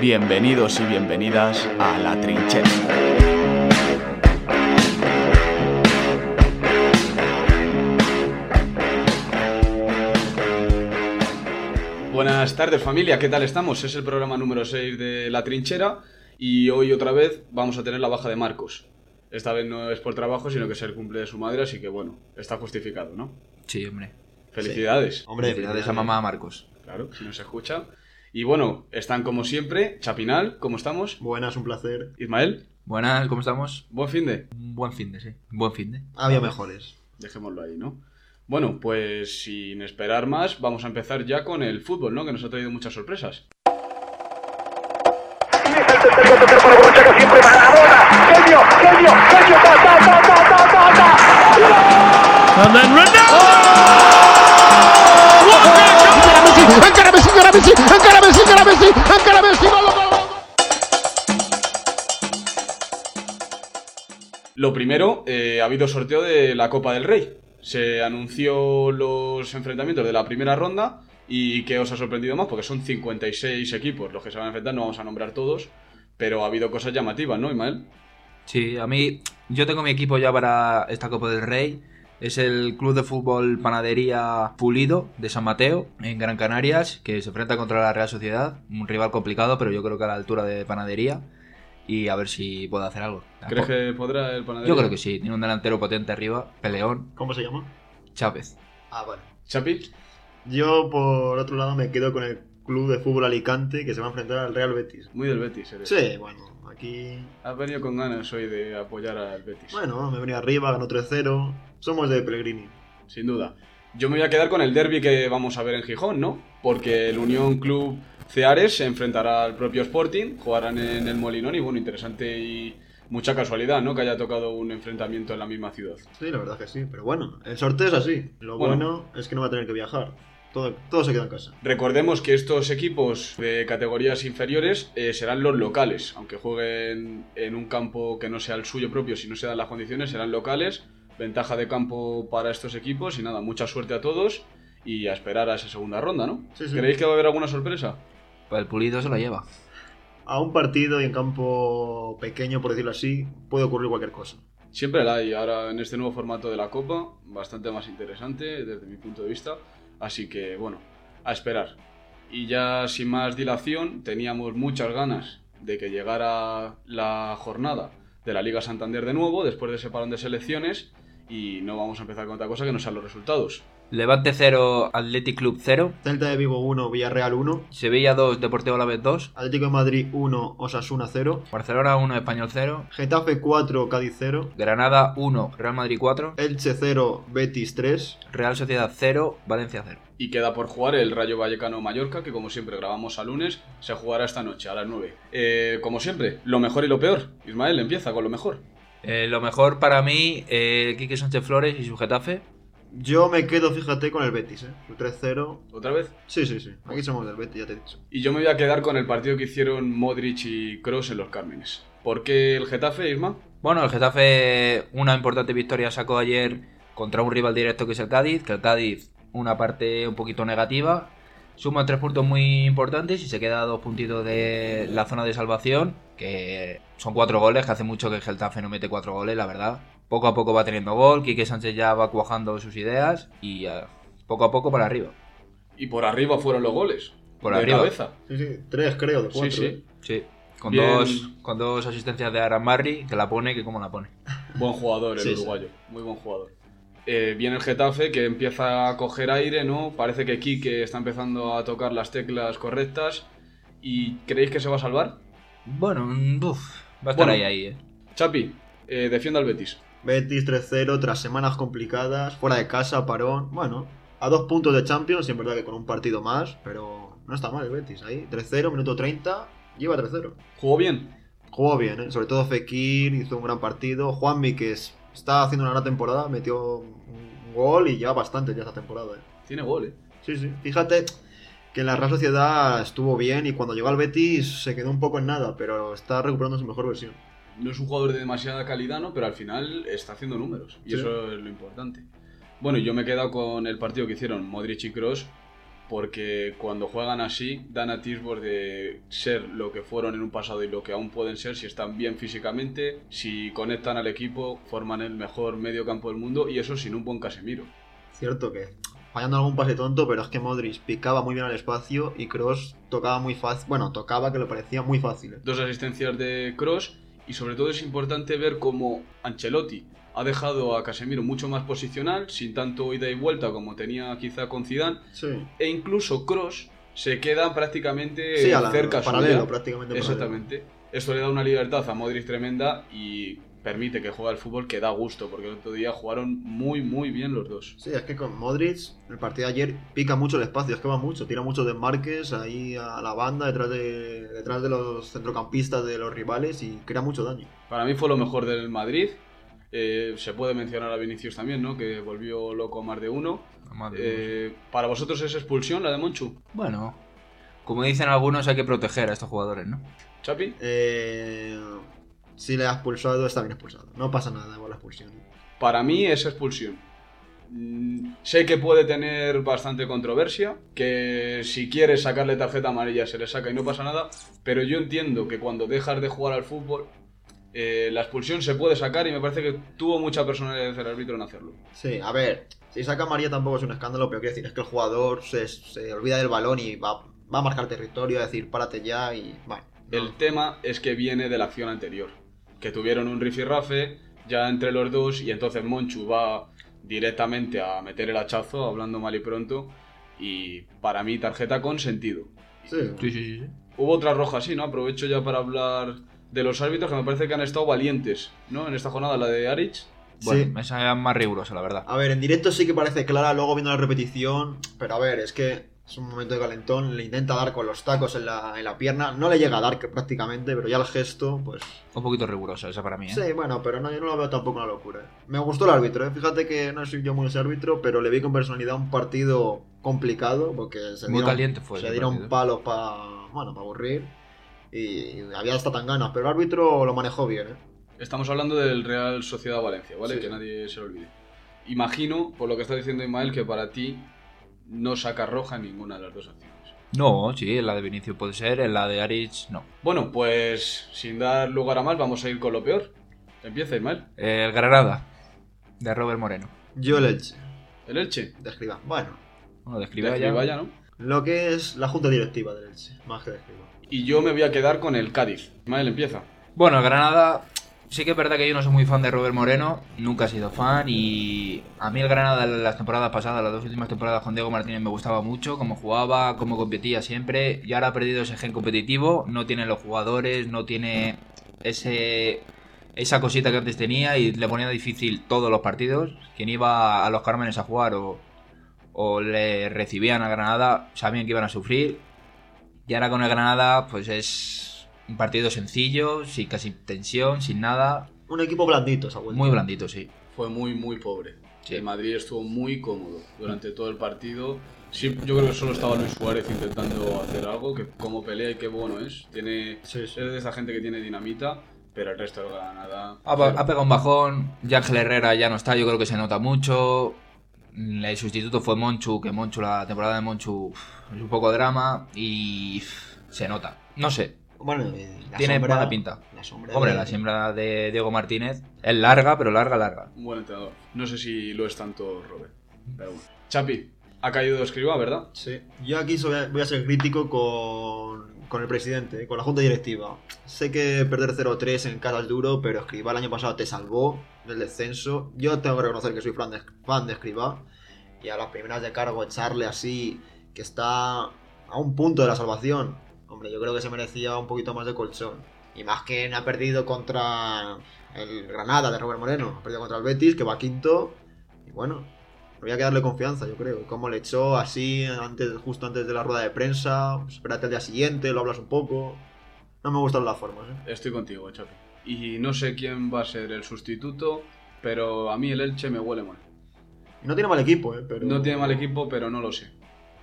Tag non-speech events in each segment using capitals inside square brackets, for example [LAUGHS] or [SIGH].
Bienvenidos y bienvenidas a La Trinchera. Buenas tardes familia, ¿qué tal estamos? Es el programa número 6 de La Trinchera y hoy otra vez vamos a tener la baja de Marcos. Esta vez no es por trabajo, sino que es el cumple de su madre, así que bueno, está justificado, ¿no? Sí, hombre. Felicidades. Hombre, Felicidades a mamá Marcos. Claro, si no se escucha. Y bueno, están como siempre, Chapinal, ¿cómo estamos? Buenas, un placer. Ismael, Buenas, ¿cómo estamos? buen fin de. Buen fin de, sí. Buen fin de. Había mejores. Dejémoslo ahí, ¿no? Bueno, pues sin esperar más, vamos a empezar ya con el fútbol, ¿no? Que nos ha traído muchas sorpresas. Encara Messi, encara Messi, encara Messi, encara Messi, encara Messi, gol, gol. Lo primero, eh, ha habido sorteo de la Copa del Rey. Se anunció los enfrentamientos de la primera ronda y ¿qué os ha sorprendido más? Porque son 56 equipos los que se van a enfrentar, no vamos a nombrar todos, pero ha habido cosas llamativas, ¿no, Ismael? Sí, a mí, yo tengo mi equipo ya para esta Copa del Rey. Es el Club de Fútbol Panadería Pulido de San Mateo, en Gran Canarias, que se enfrenta contra la Real Sociedad. Un rival complicado, pero yo creo que a la altura de Panadería. Y a ver si puede hacer algo. ¿Crees que podrá el panadero? Yo creo que sí. Tiene un delantero potente arriba, peleón, ¿Cómo se llama? Chávez. Ah, vale. Chapi, Yo, por otro lado, me quedo con el Club de Fútbol Alicante, que se va a enfrentar al Real Betis. muy del Betis eres. Sí, bueno, aquí... Has venido con ganas hoy de apoyar al Betis. Bueno, me venía arriba, ganó 3-0. Somos de Pellegrini. Sin duda. Yo me voy a quedar con el derby que vamos a ver en Gijón, ¿no? Porque el Unión Club Ceares se enfrentará al propio Sporting, jugarán en el Molinón y bueno, interesante y mucha casualidad, ¿no? Que haya tocado un enfrentamiento en la misma ciudad. Sí, la verdad que sí. Pero bueno, el sorteo es así. Lo Bueno. bueno, es que no va a tener que viajar. Todo, todo se queda en casa. Recordemos que estos equipos de categorías inferiores eh, serán los locales, aunque jueguen en un campo que no sea el suyo propio, si no se dan las condiciones, serán locales. Ventaja de campo para estos equipos y nada, mucha suerte a todos y a esperar a esa segunda ronda, ¿no? Sí, sí. ¿Creéis que va a haber alguna sorpresa? Pues el Pulido se lo lleva. A un partido y en campo pequeño, por decirlo así, puede ocurrir cualquier cosa. Siempre la hay, ahora en este nuevo formato de la Copa, bastante más interesante desde mi punto de vista. Así que, bueno, a esperar. Y ya sin más dilación, teníamos muchas ganas de que llegara la jornada de la Liga Santander de nuevo, después de ese parón de selecciones, y no vamos a empezar con otra cosa que no sean los resultados. Levante 0, Athletic Club 0. Celta de Vigo 1, Villarreal 1. Sevilla 2, Deportivo Alavés 2. Atlético de Madrid 1, Osasuna 0. Barcelona 1, Español 0. Getafe 4, Cádiz 0. Granada 1, Real Madrid 4. Elche 0, Betis 3. Real Sociedad 0, Valencia 0. Y queda por jugar el Rayo Vallecano Mallorca, que como siempre grabamos a lunes, se jugará esta noche a las 9. Eh, como siempre, lo mejor y lo peor. Ismael, empieza con lo mejor. Eh, lo mejor para mí, eh, Quique Sánchez Flores y su Getafe. Yo me quedo, fíjate, con el Betis, ¿eh? El 3-0. ¿Otra vez? Sí, sí, sí. Aquí somos del Betis, ya te he dicho. Y yo me voy a quedar con el partido que hicieron Modric y Kroos en los Cármenes. ¿Por qué el Getafe, Isma? Bueno, el Getafe una importante victoria sacó ayer contra un rival directo que es el Cádiz, que el Cádiz una parte un poquito negativa. Suma tres puntos muy importantes y se queda a dos puntitos de la zona de salvación, que son cuatro goles, que hace mucho que el Getafe no mete cuatro goles, la verdad. Poco a poco va teniendo gol, Quique Sánchez ya va cuajando sus ideas y poco a poco para arriba. Y por arriba fueron los goles. Por de arriba. cabeza. Sí, sí. Tres, creo, de Sí, cuatro. sí. ¿eh? Sí, con, Bien. dos, con dos asistencias de Aramarri, que la pone, que como la pone. Buen jugador el Sí, sí. uruguayo. Muy buen jugador. Eh, viene el Getafe que empieza a coger aire, ¿no? Parece que Quique está empezando a tocar las teclas correctas. ¿Y creéis que se va a salvar? Bueno, mm, uf, va a estar Bueno. ahí, ahí, eh. Chapi, eh, defienda al Betis. Betis 3-0 tras semanas complicadas, fuera de casa, parón. Bueno, a dos puntos de Champions, y en verdad que con un partido más, pero no está mal el Betis ahí. 3-0, minuto 30, lleva 3-0. ¿Jugó bien? Jugó bien, ¿eh? sobre todo Fekir hizo un gran partido. Juanmi, que es- está haciendo una gran temporada, metió un gol y lleva bastante ya esta temporada. ¿eh? Tiene gol, ¿eh? Sí, sí. Fíjate que en la Real Sociedad estuvo bien y cuando llegó al Betis se quedó un poco en nada, pero está recuperando su mejor versión. No es un jugador de demasiada calidad, ¿no? Pero al final está haciendo números. Y Sí. eso es lo importante. Bueno, yo me he quedado con el partido que hicieron Modric y Kroos. porque cuando juegan así dan atisbos de ser lo que fueron en un pasado y lo que aún pueden ser si están bien físicamente, si conectan al equipo, forman el mejor medio campo del mundo y eso sin un buen Casemiro. Cierto que fallando algún pase tonto, pero es que Modric picaba muy bien al espacio y Cross tocaba muy fácil. Bueno, tocaba que le parecía muy fácil. Dos asistencias de Cross y sobre todo es importante ver cómo Ancelotti ha dejado a Casemiro mucho más posicional, sin tanto ida y vuelta como tenía quizá con Zidane, Sí. e incluso Cross se queda prácticamente Sí, a la- cerca paralelo, suya. prácticamente paralelo. Exactamente. Esto le da una libertad a Modric tremenda y permite que juegue al fútbol que da gusto, porque el otro día jugaron muy, muy bien los dos. Sí, es que con Modric, el partido de ayer pica mucho el espacio, es que va mucho, tira muchos desmarques ahí a la banda, detrás de, detrás de los centrocampistas de los rivales y crea mucho daño. Para mí fue lo mejor del Madrid. Eh, se puede mencionar a Vinicius también, ¿no? Que volvió loco a más de uno. Eh, ¿Para vosotros es expulsión la de Monchu? Bueno, como dicen algunos, hay que proteger a estos jugadores, ¿no? ¿Chapi? Eh, si le has expulsado, está bien expulsado. No pasa nada con la expulsión. Para mí es expulsión. Mm, Sé que puede tener bastante controversia, que si quieres sacarle tarjeta amarilla se le saca y no pasa nada, pero yo entiendo que cuando dejas de jugar al fútbol, eh, la expulsión se puede sacar y me parece que tuvo mucha personalidad el árbitro en hacerlo. Sí, a ver, si saca María tampoco es un escándalo, pero quiero decir, es que el jugador se, se olvida del balón y va, va a marcar territorio, a decir, párate ya y bueno. no. El tema es que viene de la acción anterior, que tuvieron un rifirrafe ya entre los dos y entonces Monchu va directamente a meter el hachazo, hablando mal y pronto, y para mí tarjeta con sentido. Sí. Sí, sí, sí. sí. Hubo otra roja, sí, ¿no? Aprovecho ya para hablar de los árbitros que me parece que han estado valientes, ¿no? En esta jornada, la de Arich. Bueno, Sí. esa es más rigurosa, la verdad. A ver, en directo sí que parece clara, luego viendo la repetición, pero a ver, es que es un momento de calentón, le intenta dar con los tacos en la, en la pierna, no le llega a dar que prácticamente, pero ya el gesto, pues... Un poquito rigurosa esa para mí, ¿eh? Sí, bueno, pero no, yo no lo veo tampoco una locura. ¿eh? Me gustó el árbitro, ¿eh? fíjate que no soy yo muy ese árbitro, pero le vi con personalidad un partido complicado, porque se Muy dieron, caliente fue se dieron palos para, bueno, para aburrir, y había hasta tan ganas, pero el árbitro lo manejó bien, ¿eh? Estamos hablando del Real Sociedad Valencia, ¿vale? Sí. Que nadie se lo olvide. Imagino, por lo que está diciendo Ismael, que para ti no saca roja en ninguna de las dos acciones. No, sí, en la de Vinicius puede ser, en la de Arich no. Bueno, pues sin dar lugar a más, vamos a ir con lo peor. Empieza, Ismael. El Granada, de Robert Moreno. Yo el Elche, El Elche. de escriba. Bueno, Bueno, de ya. ¿no? lo que es la junta directiva del Elche, más que de escriba. Y yo me voy a quedar con el Cádiz. Ismael, empieza. Bueno, el Granada, sí que es verdad que yo no soy muy fan de Robert Moreno, nunca he sido fan y a mí el Granada las temporadas pasadas, las dos últimas temporadas con Diego Martínez me gustaba mucho, cómo jugaba, cómo competía siempre y ahora ha perdido ese gen competitivo, no tiene los jugadores, no tiene ese esa cosita que antes tenía y le ponía difícil todos los partidos. Quien iba a los Cármenes a jugar o, o le recibían a Granada sabían que iban a sufrir y ahora con el Granada, pues es un partido sencillo, sin casi tensión, sin nada. Un equipo blandito, se ha vuelto. Muy blandito, sí. Fue muy, muy pobre. Sí. El Madrid estuvo muy cómodo durante todo el partido. Sí, yo creo que solo estaba Luis Suárez intentando hacer algo, que como pelea y qué bueno es. Tiene, Sí, sí. Es de esa gente que tiene dinamita, pero el resto del Granada... Ha, pa- ha pegado un bajón, Ángel Herrera ya no está, yo creo que se nota mucho. El sustituto fue Monchu, que Monchu, la temporada de Monchu es un poco drama y se nota. No sé, Bueno, eh, la tiene sombra- mala pinta. La sombra Hombre, de- la siembra de Diego Martínez es larga, pero larga, larga. Un buen entrenador. No sé si lo es tanto Robert. Pero bueno. Chapi, ha caído Escriba, ¿verdad? Sí. Yo aquí soy- voy a ser crítico con, con el presidente, con la junta directiva. Sé que perder 0-3 en casa es duro, pero Escribá el año pasado te salvó del descenso. Yo tengo que reconocer que soy fan de, fan de Escribá. Y a las primeras de cargo echarle así, que está a un punto de la salvación. Hombre, yo creo que se merecía un poquito más de colchón. Y más que no ha perdido contra el Granada de Robert Moreno, ha perdido contra el Betis, que va quinto. Y bueno, había que darle confianza, yo creo. Como le echó así antes, justo antes de la rueda de prensa. Espérate al día siguiente, lo hablas un poco. No me gustan las formas, ¿eh? Estoy contigo, Chapi. Y no sé quién va a ser el sustituto, pero a mí el Elche me huele mal. No tiene mal equipo, ¿eh? Pero... No tiene mal equipo, pero no lo sé.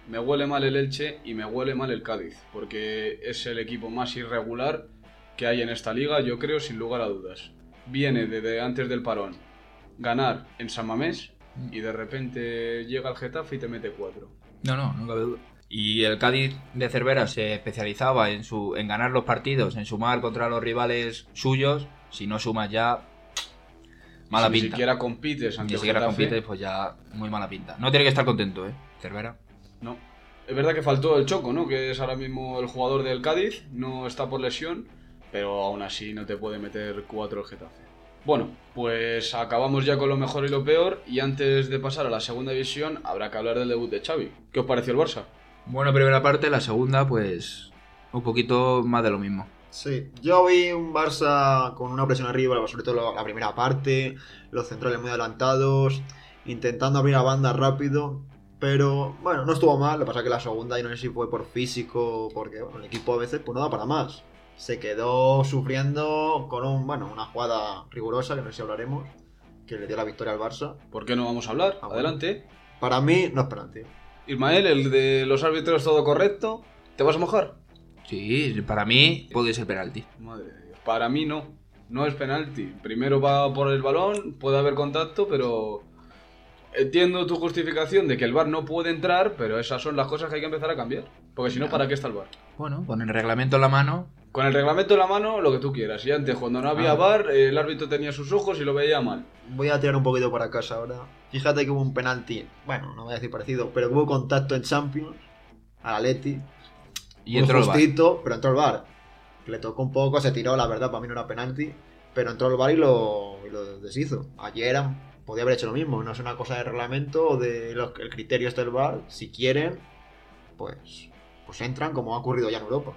Me huele mal el Elche y me huele mal el Cádiz, porque es el equipo más irregular que hay en esta liga, yo creo, sin lugar a dudas. Viene desde antes del parón ganar en San Mamés y de repente llega el Getafe y te mete cuatro. No, no, no cabe duda. Y el Cádiz de Cervera se especializaba en, su, en ganar los partidos, en sumar contra los rivales suyos. Si no sumas ya, [TSK] mala si Ni pinta. siquiera compites Ni ante el siquiera Getafe, compites, pues ya muy mala pinta. No tiene que estar contento, ¿eh? Cervera. No. Es verdad que faltó el Choco, ¿no? Que es ahora mismo el jugador del Cádiz, no está por lesión, pero aún así no te puede meter cuatro el Getafe. Bueno, pues acabamos ya con lo mejor y lo peor, y antes de pasar a la segunda división, habrá que hablar del debut de Xavi. ¿Qué os pareció el Barça? Bueno, primera parte, la segunda, pues un poquito más de lo mismo. Sí, yo vi un Barça con una presión arriba, sobre todo la- la primera parte, los centrales muy adelantados, intentando abrir a banda rápido, pero bueno, no estuvo mal, lo que pasa es que la segunda, y no sé si fue por físico, porque bueno, el equipo a veces pues no da para más. Se quedó sufriendo con un, bueno, una jugada rigurosa, que no sé si hablaremos, que le dio la victoria al Barça. ¿Por qué no vamos a hablar? Ah, bueno. Adelante. Para mí, no es penalti. Ismael, el de los árbitros todo correcto. ¿Te vas a mojar? Sí, para mí puede ser penalti. Madre de Dios. Para mí no. No es penalti. Primero va por el balón, puede haber contacto, pero entiendo tu justificación de que el VAR no puede entrar, pero esas son las cosas que hay que empezar a cambiar. Porque si no, ¿para qué está el VAR? Bueno, con el reglamento en la mano, Con el reglamento en la mano, lo que tú quieras. Y antes, cuando no había Ah. VAR, el árbitro tenía sus ojos y lo veía mal. Voy a tirar un poquito para casa ahora. Fíjate que hubo un penalti, bueno, no voy a decir parecido, pero hubo contacto en Champions al Atleti. y muy entró el justito, pero entró el bar. Le tocó un poco, se tiró, la verdad, para mí no era penalti. Pero entró el bar y lo, y lo deshizo. Ayer eran- podía haber hecho lo mismo. No es una cosa de reglamento o de los, el criterio este del bar. Si quieren, pues, pues entran como ha ocurrido ya en Europa.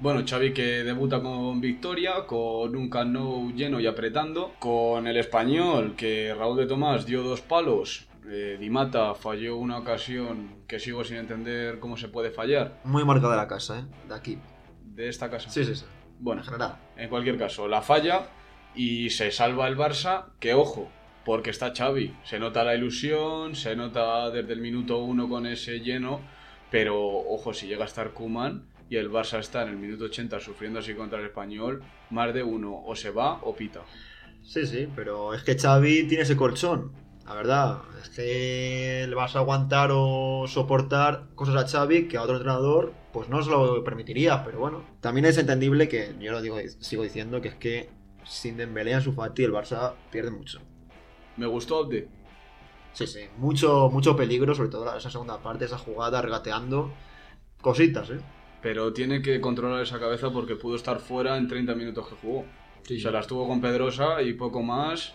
Bueno, Xavi que debuta con victoria, con un Camp Nou lleno y apretando, con el español que Raúl de Tomás dio dos palos, eh, Di Mata falló una ocasión que sigo sin entender cómo se puede fallar Muy marca de la casa, ¿eh? De aquí. de esta casa. Sí, sí, sí. Bueno, En general. en cualquier caso, la falla y se salva el Barça, que ojo, porque está Xavi, se nota la ilusión, se nota desde el minuto uno con ese lleno, pero ojo, si llega a estar Kuman y el Barça está en el minuto 80 sufriendo así contra el español, más de uno o se va o pita. Sí, sí, pero es que Xavi tiene ese colchón. La verdad, es que le vas a aguantar o soportar cosas a Xavi que a otro entrenador pues no se lo permitiría, pero bueno. También es entendible que, yo lo digo, sigo diciendo que es que sin Dembélé en su Fati el Barça pierde mucho. Me gustó Abde. Sí, sí, mucho, mucho peligro, sobre todo esa segunda parte, esa jugada regateando. Cositas, ¿eh? Pero tiene que controlar esa cabeza porque pudo estar fuera en 30 minutos que jugó. Se la estuvo con Pedrosa y poco más.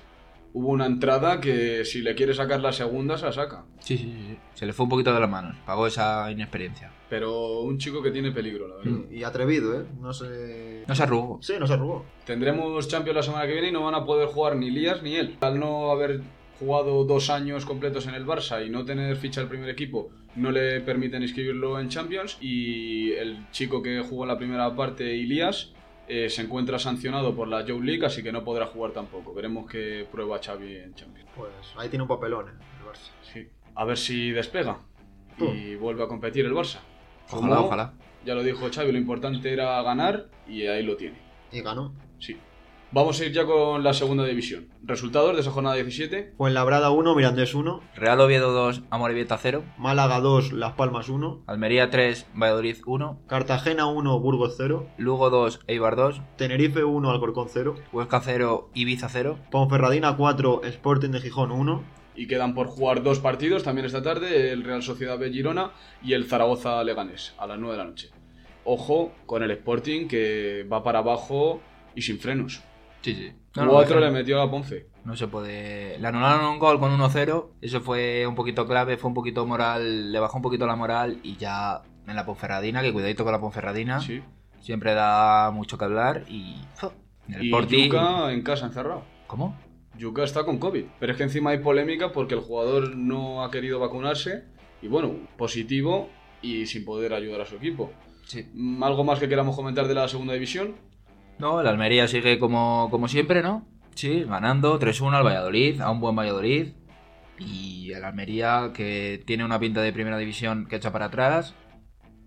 Hubo una entrada que si le quiere sacar la segunda, se la saca. Sí, sí, sí. Se le fue un poquito de las manos. Pagó esa inexperiencia. Pero un chico que tiene peligro, la verdad. Y atrevido, ¿eh? No sé... No se arrugó. Sí, no se arrugó. Tendremos Champions la semana que viene y no van a poder jugar ni Lías ni él. Al no haber jugado dos años completos en el Barça y no tener ficha del primer equipo, no le permiten inscribirlo en Champions. Y el chico que jugó en la primera parte, Ilías, eh, se encuentra sancionado por la Joe League, así que no podrá jugar tampoco. Veremos qué prueba Xavi en Champions. Pues ahí tiene un papelón, ¿eh? El Barça. Sí. A ver si despega y vuelve a competir el Barça. Ojalá, Como ojalá. Ya lo dijo Xavi, lo importante era ganar y ahí lo tiene. Y ganó. Sí. Vamos a ir ya con la segunda división. Resultados de esa jornada 17. Fuenlabrada 1, Mirandés 1. Real Oviedo 2, Amorebieta 0. Málaga 2, Las Palmas 1. Almería 3, Valladolid 1. Cartagena 1, Burgos 0. Lugo 2, Eibar 2. Tenerife 1, Alcorcón 0. Huesca 0, Ibiza 0. Ponferradina 4, Sporting de Gijón 1. Y quedan por jugar dos partidos también esta tarde, el Real Sociedad B Girona y el Zaragoza Leganés, a las 9 de la noche. Ojo con el Sporting que va para abajo y sin frenos. Sí, sí. No, le metió a Ponce. no se puede. Le anularon un gol con 1-0. Eso fue un poquito clave, fue un poquito moral. Le bajó un poquito la moral y ya en la Ponferradina, que cuidadito con la Ponferradina. Sí. Siempre da mucho que hablar y. el Y Yuka en casa encerrado. ¿Cómo? Yuka está con COVID. Pero es que encima hay polémica porque el jugador no ha querido vacunarse. Y bueno, positivo y sin poder ayudar a su equipo. Sí. ¿Algo más que queramos comentar de la segunda división? No, el Almería sigue como, como siempre, ¿no? Sí, ganando 3-1 al Valladolid, a un buen Valladolid. Y el Almería, que tiene una pinta de primera división que echa para atrás.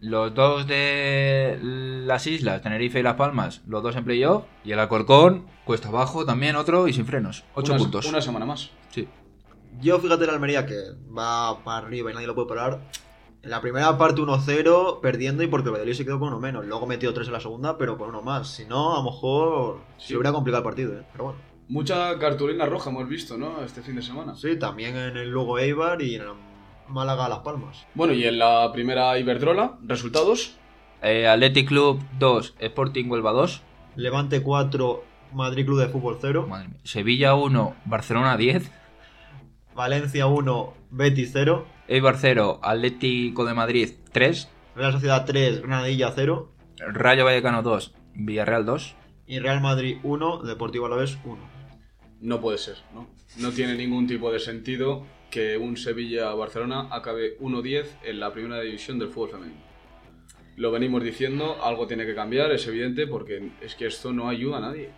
Los dos de las islas, Tenerife y Las Palmas, los dos en playoff. Y el Alcorcón, cuesta abajo también otro y sin frenos. 8 Una- puntos. Una semana más. Sí. Yo fíjate la Almería que va para arriba y nadie lo puede parar. En la primera parte 1-0, perdiendo y porque el Valladolid se quedó con uno menos. Luego metió 3 en la segunda, pero con uno más. Si no, a lo mejor Sí. se hubiera complicado el partido, ¿eh? Pero bueno. Mucha cartulina roja hemos visto, ¿no? Este fin de semana. Sí, también en el Lugo Eibar y en el Málaga Las Palmas. Bueno, y en la primera Iberdrola, resultados. Eh, Athletic Club 2, Sporting Huelva 2. Levante 4, Madrid Club de Fútbol 0. Madre mía. Sevilla 1, Barcelona 10. Valencia 1, Betis 0. Eibar 0, Atlético de Madrid 3. Real Sociedad 3, Granadilla 0. Rayo Vallecano 2, Villarreal 2. Y Real Madrid 1, Deportivo Alavés 1. No puede ser, ¿no? No tiene ningún tipo de sentido que un Sevilla-Barcelona acabe 1-10 en la primera división del fútbol femenino. Lo venimos diciendo, algo tiene que cambiar, es evidente, porque es que esto no ayuda a nadie.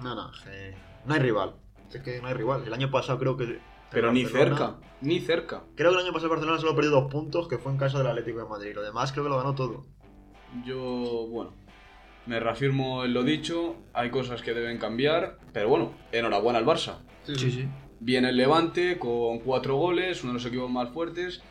No, no, eh, no hay rival. Es que no hay rival. El año pasado creo que. Pero ni Barcelona- cerca, ni cerca. Creo que el año pasado el Barcelona solo perdió dos puntos, que fue en casa del Atlético de Madrid. Lo demás creo que lo ganó todo. Yo, bueno, me reafirmo en lo dicho, hay cosas que deben cambiar, pero bueno, enhorabuena al Barça. Sí, sí. Viene el Levante con cuatro goles, uno de los equipos más fuertes.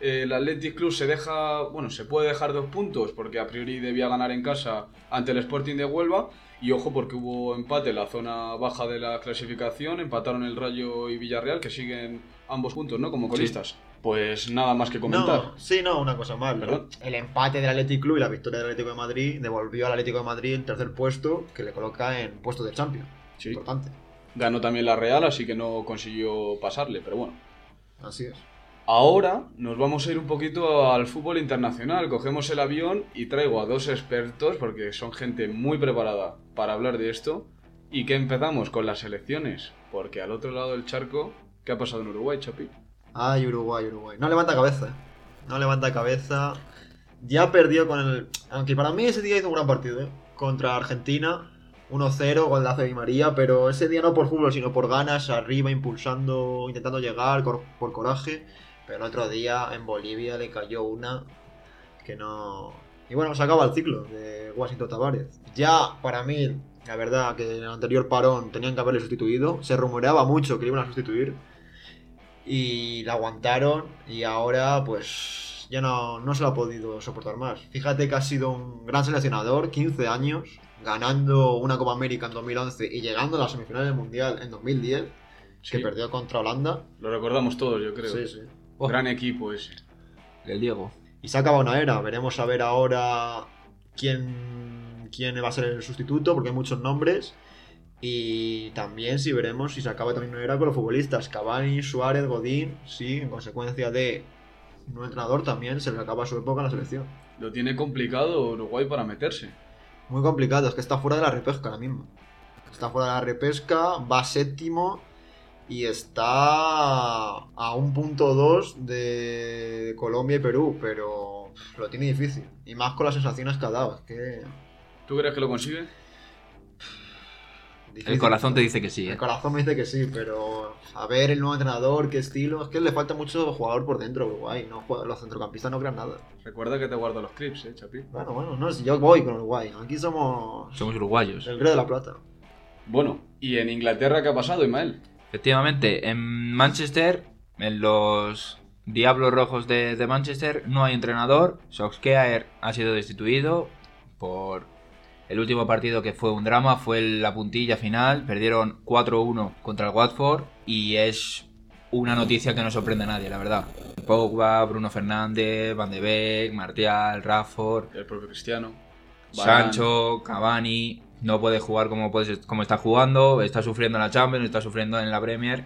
El Athletic Club se deja, bueno, se puede dejar dos puntos porque a priori debía ganar en casa ante el Sporting de Huelva. Y ojo porque hubo empate en la zona baja de la clasificación, empataron el Rayo y Villarreal que siguen ambos puntos, ¿no? Como colistas. Pues nada más que comentar. No, sí, no, una cosa más. Perdón. El empate del Atlético Club y la victoria del Atlético de Madrid devolvió al Atlético de Madrid el tercer puesto, que le coloca en puesto de Champions. Sí. Importante. Ganó también la Real, así que no consiguió pasarle, pero bueno. Así es. Ahora nos vamos a ir un poquito al fútbol internacional. Cogemos el avión y traigo a dos expertos, porque son gente muy preparada para hablar de esto. Y que empezamos con las elecciones, porque al otro lado del charco, ¿qué ha pasado en Uruguay, Chapi? Ay, Uruguay, Uruguay. No levanta cabeza. No levanta cabeza. Ya perdió con el. Aunque para mí ese día hizo un gran partido, ¿eh? Contra Argentina. 1-0, gol de Di María, pero ese día no por fútbol, sino por ganas, arriba, impulsando, intentando llegar, por coraje. Pero el otro día en Bolivia le cayó una que no. Y bueno, se acaba el ciclo de Washington Tavares. Ya, para mí, la verdad, que en el anterior parón tenían que haberle sustituido. Se rumoreaba mucho que le iban a sustituir y la aguantaron y ahora pues ya no, no se lo ha podido soportar más. Fíjate que ha sido un gran seleccionador, 15 años, ganando una Copa América en 2011 y llegando a las semifinales del Mundial en 2010, que Sí. perdió contra Holanda. Lo recordamos todos, yo creo. Sí, sí. Oh. Gran equipo ese. El Diego. Y se ha acabado una era, veremos a ver ahora quién, quién va a ser el sustituto, porque hay muchos nombres. Y también si veremos si se acaba también una era con los futbolistas. Cavani, Suárez, Godín, sí, en consecuencia de un entrenador también se le acaba su época en la selección. Lo tiene complicado Uruguay para meterse. Muy complicado, es que está fuera de la repesca ahora mismo. Está fuera de la repesca, va séptimo y está a un punto dos de Colombia y Perú, pero lo tiene difícil. Y más con las sensaciones que ha dado, es que... ¿Tú crees que lo consigue? difícil. El corazón te dice que sí, El ¿eh? corazón me dice que sí, pero a ver el nuevo entrenador, qué estilo, es que le falta mucho jugador por dentro a Uruguay, no los centrocampistas no crean nada. Recuerda que te guardo los clips, ¿eh, Chapi? Bueno, bueno, no, si yo voy con Uruguay, aquí somos Somos uruguayos. el Rey de la Plata. Bueno, ¿y en Inglaterra qué ha pasado, Ismael? Efectivamente, en Manchester, en los Diablos Rojos de, de Manchester, no hay entrenador. Solskjaer ha sido destituido por el último partido que fue un drama, fue la puntilla final. Perdieron 4-1 contra el Watford y es una noticia que no sorprende a nadie, la verdad. Pogba, Bruno Fernández, Van de Beek, Martial, Rafford, El propio Cristiano. Sancho, Cavani, no puede jugar como, puede- como está jugando, está sufriendo en la Champions, está sufriendo en la Premier,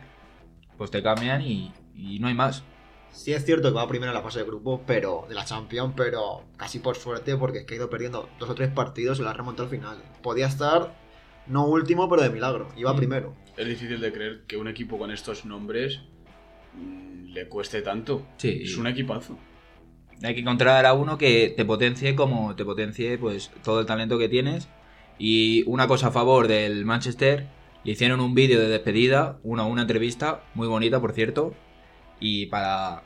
pues te cambian y, y no hay más. Sí es cierto que va primero en la fase de grupo, pero de la Champions, pero casi por suerte porque es que ha ido perdiendo dos o tres partidos y la ha remontado al final. Podía estar no último, pero de milagro. Iba Mm. primero. Es difícil de creer que un equipo con estos nombres mm, le cueste tanto. Sí. Es un equipazo. Hay que encontrar a uno que te potencie como te potencie pues todo el talento que tienes. Y una cosa a favor del Manchester, le hicieron un vídeo de despedida, una, una entrevista, muy bonita por cierto, y para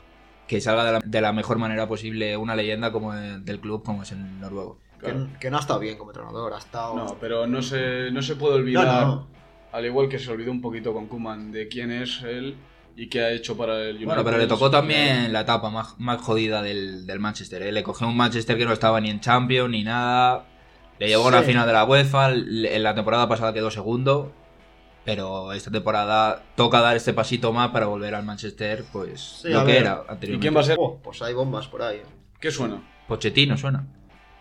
que salga de la, de la mejor manera posible una leyenda como el- del club como es el noruego. Claro. Que, que no ha estado bien como entrenador, ha estado... No, pero no se, no se puede olvidar, No, no. al igual que se olvidó un poquito con Kuman de quién es él, ¿Y qué ha hecho para el United? Bueno, pero le tocó también la etapa más, más jodida del, del Manchester. ¿eh? Le cogió un Manchester que no estaba ni en Champions ni nada. Le llevó a una Sí. final de la UEFA. En la temporada pasada quedó segundo. Pero esta temporada toca dar este pasito más para volver al Manchester, pues Sí, lo que ver. era ¿Y anteriormente. quién va a ser? Oh, pues hay bombas por ahí. ¿Qué suena? Pochettino suena.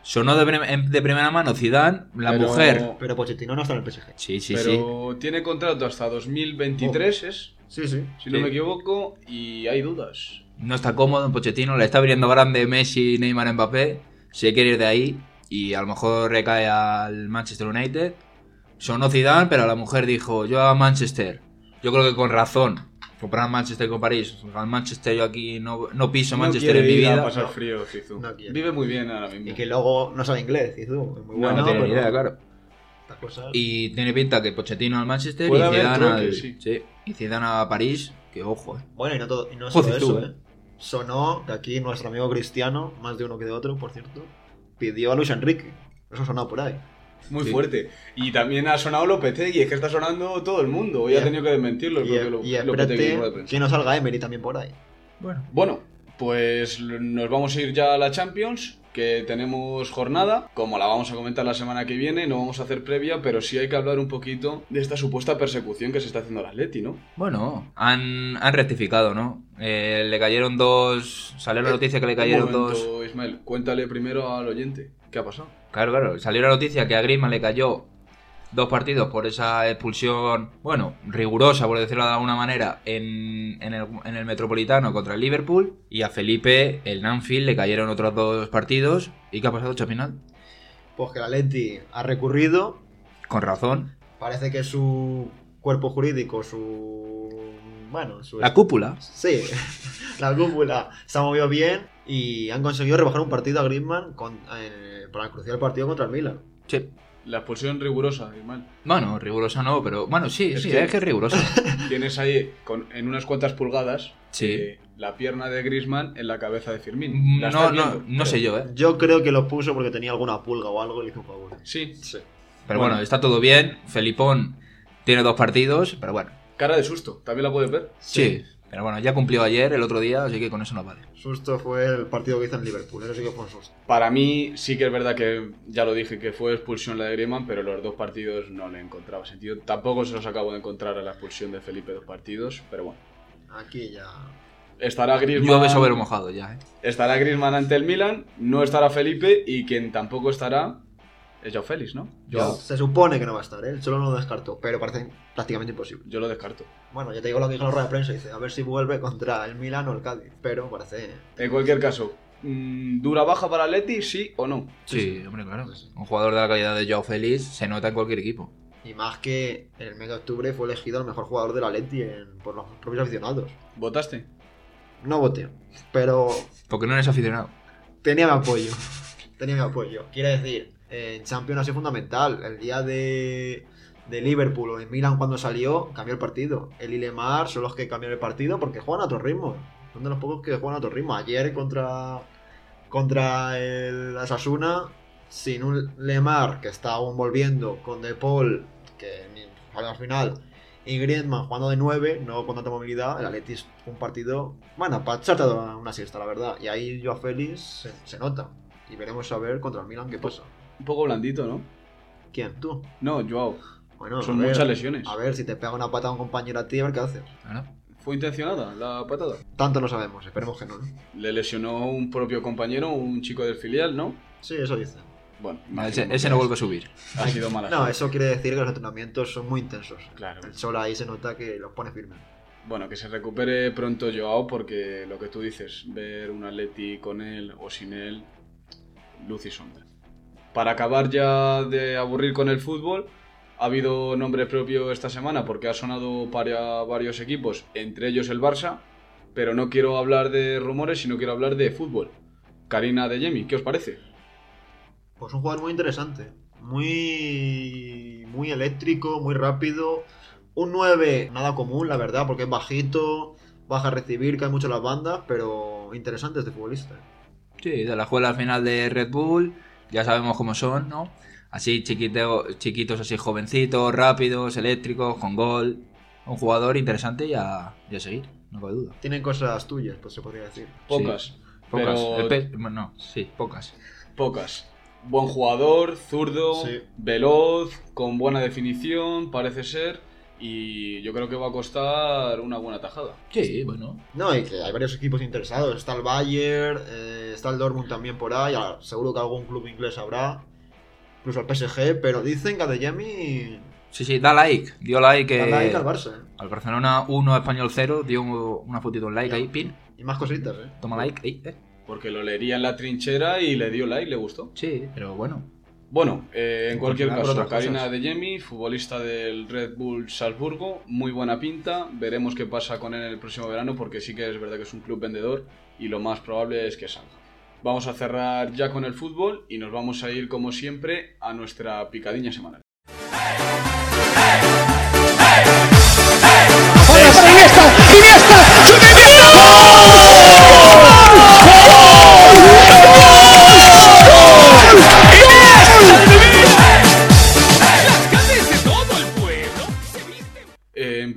Sonó de, de primera mano Zidane, la Pero- mujer. Pero Pochettino no está en el PSG. Sí, sí, sí. pero tiene contrato hasta 2023, ¿es? Sí, sí. Si no me equivoco, y hay dudas. No está cómodo en Pochettino, le está viniendo grande Messi, Neymar, Mbappé. Se quiere ir de ahí y a lo mejor recae al Manchester United. Sonó Zidane, pero la mujer dijo, yo a Manchester. Yo creo que con razón. Comparar Manchester con París. Al Manchester yo aquí no, no piso Manchester en mi vida. pasar No. frío, Zizou. No quiere. Vive muy bien ahora mismo. Y que luego no sabe inglés. Es muy No, bueno, no tiene ni pero idea, claro. cosas- Y tiene pinta que Pochettino al Manchester y Zidane troque, al... sí. sí, Y Zidane a París, que ojo, eh. Bueno, y no, todo, y no solo Joder, eso, tú, ¿eh? Sonó que aquí nuestro amigo Cristiano, más de uno que de otro, por cierto, pidió a Luis Enrique. Eso sonó por ahí. Muy Sí. fuerte. Y también ha sonado Lopetegui, es que está sonando todo el mundo. Hoy Y ha tenido que desmentirlo el Y, propio Lo- y espérate que no salga Emery también por ahí. Bueno. Bueno, pues nos vamos a ir ya a la Champions, que tenemos jornada. Como la vamos a comentar la semana que viene, no vamos a hacer previa, pero sí hay que hablar un poquito de esta supuesta persecución que se está haciendo al Atleti, ¿no? Bueno, han, han rectificado, ¿no? Eh, le cayeron dos. Salió la Eh, noticia que le Un cayeron momento, dos. Ismael, cuéntale primero al oyente qué ha pasado. Claro, claro. Salió la noticia que a Griezmann le cayó dos partidos por esa expulsión, bueno, rigurosa, por decirlo de alguna manera, en, en el, en el Metropolitano contra el Liverpool. Y a Felipe, el Nanfield, le cayeron otros dos partidos. ¿Y qué ha pasado, Chapinal? Pues que el Atleti ha recurrido. Con razón. Parece que su cuerpo jurídico, su. Bueno, su. La cúpula. Sí, [LAUGHS] la cúpula se ha movido bien y han conseguido rebajar un partido a Griezmann con, eh, para el crucial partido contra el Milan. Sí. La expulsión rigurosa, Ismael. Bueno, rigurosa no, pero. Bueno, sí, Es sí, que- es que es rigurosa. [LAUGHS] Tienes ahí con- en unas cuantas pulgadas Sí. eh, la pierna de Griezmann en la cabeza de Firmín. ¿La No, no, no sé yo, ¿eh? Yo creo que lo puso porque tenía alguna pulga o algo y le hizo un favor. Sí, Sí. Pero Bueno. bueno, está todo bien. Felipón tiene dos partidos, pero bueno. cara de susto, también la puedes ver. Sí. Pero bueno, ya cumplió ayer, el otro día, así que con eso nos vale. Susto fue el partido que hizo en Liverpool, eso sí que fue un susto. Para mí sí que es verdad que, ya lo dije, que fue expulsión la de Griezmann, pero los dos partidos no le encontraba sentido. Tampoco se los acabo de encontrar a la expulsión de Felipe dos partidos, pero bueno. Aquí ya. Estará Griezmann, Llueve sobre mojado ya, ¿eh? estará Griezmann ante el Milan, no estará Felipe y quien tampoco estará es Joao Félix, ¿no? Yo, Se supone que no va a estar, ¿eh? Solo no lo descartó, pero parece prácticamente imposible. yo lo descarto. Bueno, ya te digo lo que dijo la rueda de prensa, dice, a ver si vuelve contra el Milan o el Cádiz, pero parece... En cualquier caso, mm, ¿dura baja para Leti, sí o no? Sí, hombre, claro. Un jugador de la calidad de Joao Félix se nota en cualquier equipo. Y más que en el mes de octubre fue elegido el mejor jugador de la Leti en- por los propios aficionados. ¿Votaste? No voté, pero Porque no eres aficionado. tenía mi apoyo. Tenía mi apoyo. Quiere decir, en Champions ha sido fundamental. El día de, de Liverpool o de Milan cuando salió, cambió el partido. El y Lemar son los que cambiaron el partido porque juegan a otro ritmo. Son de los pocos que juegan a otro ritmo. Ayer contra, contra el Asasuna, sin un Lemar que está aún volviendo, con De Paul, que al final, y Griezmann jugando de 9, no con tanta movilidad, el Atletis fue un partido, bueno, para echarte una siesta, la verdad. Y ahí yo a Félix se, se nota. Y veremos a ver contra el Milan qué pasa. Un poco blandito, ¿no? ¿Quién? ¿Tú? No, Joao. Bueno, Son a ver, muchas lesiones. A ver, si te pega una patada un compañero a ti, a ver qué haces. Claro. ¿Fue intencionada la patada? Tanto no sabemos, esperemos que no. ¿no? Le lesionó un propio compañero, un chico del filial, ¿no? Sí, eso dice. Bueno, Ese, ese no vuelve a subir. Ha sido mala No, eso quiere decir que los entrenamientos son muy intensos. Claro. El sol ahí se nota que los pone firmes. Bueno, que se recupere pronto Joao porque lo que tú dices, ver un Atleti con él o sin él, luz y sombra. Para acabar ya de aburrir con el fútbol, ha habido nombre propio esta semana porque ha sonado para varios equipos, entre ellos el Barça, pero no quiero hablar de rumores, sino quiero hablar de fútbol. Karina de Yemi, ¿qué os parece? Pues un jugador muy interesante. Muy. Muy eléctrico, muy rápido. Un 9, nada común, la verdad, porque es bajito, baja a recibir, cae mucho en las bandas, pero interesante este futbolista. Sí, de la escuela al final de Red Bull, ya sabemos cómo son, ¿no? Así chiquiteo- chiquitos, así jovencitos, rápidos, eléctricos, con gol. Un jugador interesante y a, y a seguir. no cabe duda. Tienen cosas tuyas, pues se podría decir. Pocas. Pocas. Pero- El no, sí, pocas. Pocas. Buen jugador, zurdo, Sí. veloz, con buena definición, parece ser. Y yo creo que va a costar una buena tajada. Sí, bueno. No, y que hay varios equipos interesados. Está el Bayern, eh, está el Dortmund también por ahí. ah, Seguro que algún club inglés habrá. Incluso el PSG, pero dicen que Adeyemi Sí, sí, da like. Dio like. da eh, like al Barça. ¿eh? al Barcelona 1, Español 0. Dio una fotito en like ahí, pin. Y más cositas, ¿eh? Toma like. ahí, eh. Porque lo leería en la trinchera y le dio like, le gustó. Sí, pero bueno. Bueno, eh, en cualquier caso, Karina cosas. de Jemi, futbolista del Red Bull Salzburgo, muy buena pinta. Veremos qué pasa con él en el próximo verano, porque sí que es verdad que es un club vendedor y lo más probable es que salga. Vamos a cerrar ya con el fútbol y nos vamos a ir, como siempre, a nuestra picadiña semanal. Ahora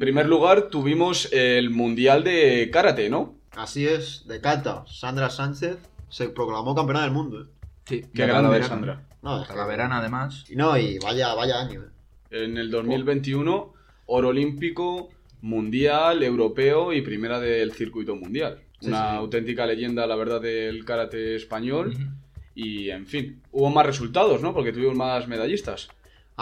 primer lugar, tuvimos el Mundial de Karate, ¿no? Así es, de Cata, Sandra Sánchez se proclamó campeona del mundo. ¿eh? Sí, Qué de grande, Talavera. Sandra. No, es Talavera, además. Y no, y vaya, vaya año. ¿eh? En el 2021, oro olímpico, mundial, europeo y primera del circuito mundial. Sí, Una sí. auténtica leyenda, la verdad, del karate español. Y, en fin, hubo más resultados, ¿no? Porque tuvimos más medallistas.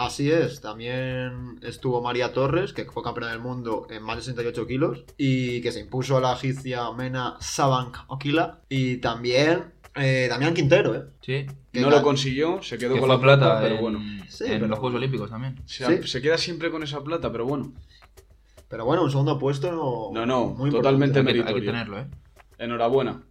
Así es, también estuvo María Torres, que fue campeona del mundo en más de 68 kilos, y que se impuso a la egipcia Mena Sabank Okila, y también eh, Damián Quintero, ¿eh? Sí. Que no lo consiguió, se quedó Que con la plata, plata pero en, bueno. Sí, en pero- los Juegos Olímpicos también. Se, Sí. se queda siempre con esa plata, pero bueno. Pero bueno, un segundo puesto no, No, no, muy totalmente que, hay meritorio. que tenerlo, ¿eh? Enhorabuena.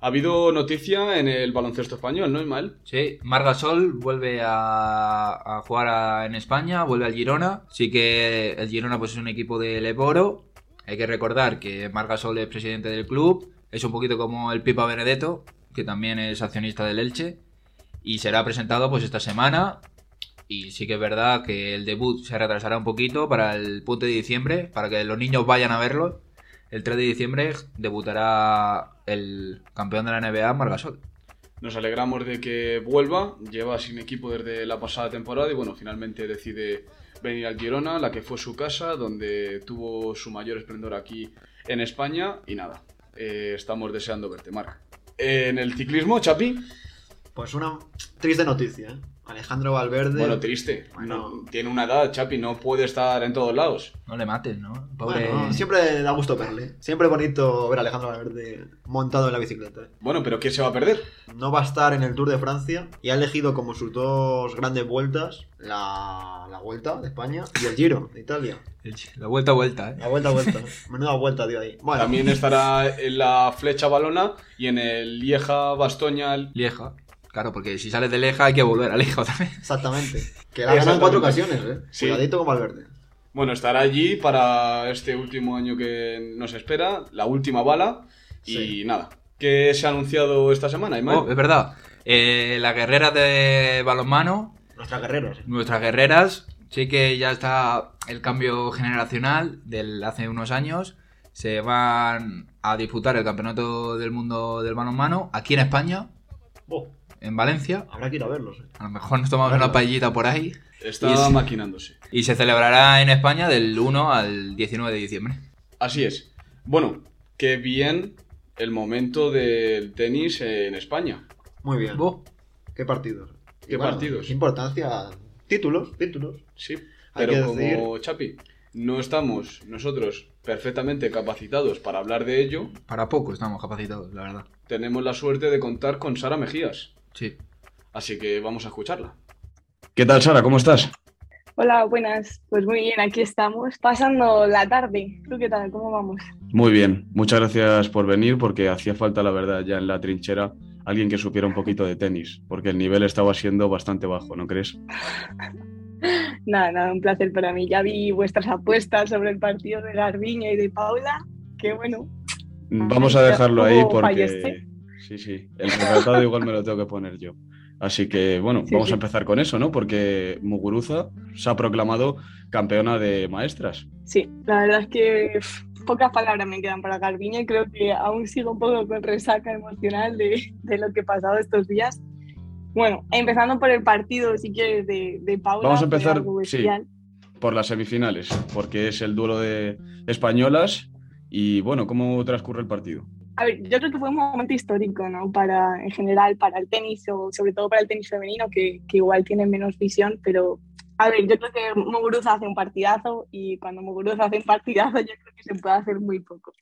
Ha habido noticia en el baloncesto español, ¿no, Ismael? Sí, Margasol vuelve a, jugar en España, vuelve al Girona. Sí que el Girona pues, es un equipo del Eboro. Hay que recordar que Margasol es presidente del club. Es un poquito como el Pipa Benedetto, que también es accionista del Elche. Y será presentado pues esta semana. Y sí que es verdad que el debut se retrasará un poquito para el punto de diciembre, para que los niños vayan a verlo. El 3 de diciembre debutará el campeón de la NBA, Margasol. Nos alegramos de que vuelva, lleva sin equipo desde la pasada temporada y bueno, finalmente decide venir al Girona, la que fue su casa, donde tuvo su mayor esplendor aquí en España y nada, eh, estamos deseando verte, Marc. En el ciclismo, Chapi, Pues una triste noticia, ¿eh? Alejandro Valverde. bueno, triste, Bueno. no- tiene una edad, Chapi, no puede estar en todos lados. No le mates, ¿no? Pobre... Bueno, siempre da gusto verle. Siempre bonito ver a Alejandro Valverde montado en la bicicleta. Bueno, pero ¿qué se va a perder? No va a estar en el Tour de Francia y ha elegido como sus dos grandes vueltas la, la Vuelta de España y el Giro de Italia. La vuelta a vuelta, ¿eh? La Vuelta a Vuelta. Menuda vuelta dio ahí. Bueno, También estará en la flecha balona y en el Lieja Bastoña Lieja. Claro, porque si sales de Leja hay que volver a [LAUGHS] otra vez. exactamente. Que la ganan cuatro ocasiones, ¿eh? Sí. Cuidadito con Valverde. Bueno, estará allí para este último año que nos espera, la última bala. Y Sí. nada, ¿qué se ha anunciado esta semana, Iman? Oh, es verdad. Eh, las guerreras de balonmano, Nuestras guerreras. nuestras guerreras, sí que ya está el cambio generacional del hace unos años. Se van a disputar el campeonato del mundo del balonmano aquí en España, Oh, en Valencia. habrá que ir a verlos. ¿eh? A lo mejor nos tomamos una paellita por ahí. Está y maquinándose. Y se celebrará en España del 1 al 19 de diciembre. Así es. Bueno, qué bien el momento del tenis en España. Muy bien. ¿Qué partidos? ¿Qué bueno, partidos? qué importancia. Títulos, títulos. Sí, Hay pero que como Chapi, no estamos nosotros perfectamente capacitados para hablar de ello, Para poco estamos capacitados, la verdad. tenemos la suerte de contar con Sara Mejías. Sí. Así que vamos a escucharla. ¿Qué tal, Sara? ¿Cómo estás? Hola, buenas. Pues muy bien, aquí estamos, pasando la tarde. ¿Tú qué tal? ¿Cómo vamos? Muy bien, muchas gracias por venir porque hacía falta, la verdad, ya en la trinchera alguien que supiera un poquito de tenis, porque el nivel estaba siendo bastante bajo, ¿no crees? [LAUGHS] Nada, nada, un placer para mí. Ya vi vuestras apuestas sobre el partido de Garbiño y de Paula. Qué bueno. Vamos a dejarlo ahí ¿cómo porque... fallaste? Sí, sí, el resultado igual me lo tengo que poner yo. Así que, bueno, Sí, vamos sí. a empezar con eso, ¿no? Porque Muguruza se ha proclamado campeona de maestras. Sí, la verdad es que pocas palabras me quedan para Garbiñe. Creo que aún sigo un poco con resaca emocional de, de lo que he pasado estos días. Bueno, empezando por el partido, si quieres, de, de Paula. Vamos a empezar, sí. por las semifinales, porque es el duelo de españolas. Y bueno, ¿cómo transcurre el partido? A ver, yo creo que fue un momento histórico, ¿no? Para, en general, para el tenis, o sobre todo para el tenis femenino, que, que igual tiene menos visión, pero a ver, yo creo que Muguruza hace un partidazo y cuando Muguruza hace un partidazo yo creo que se puede hacer muy poco.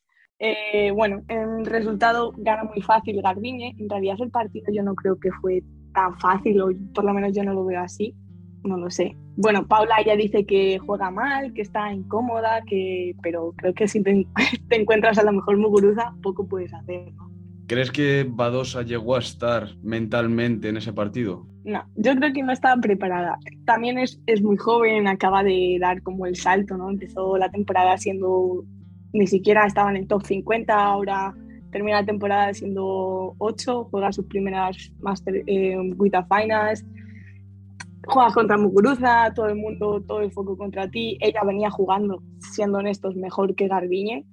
Eh, bueno, en resultado gana muy fácil Garbiñe. En realidad el partido yo no creo que fue tan fácil, o por lo menos yo no lo veo así. No lo sé. Bueno, Paula ya dice que juega mal, que está incómoda, que... pero creo que si te, [LAUGHS] te encuentras a lo mejor Muguruza, poco puedes hacer. ¿Crees que Badosa llegó a estar mentalmente en ese partido? No, yo creo que no estaba preparada. También es, es muy joven, acaba de dar como el salto, ¿no? Empezó la temporada siendo, ni siquiera estaba en el top 50, ahora termina la temporada siendo 8, juega sus primeras Master eh, Wita Finals, juega contra Muguruza, todo el mundo, todo el foco contra ti. Ella venía jugando, siendo honestos, mejor que Garbiñe,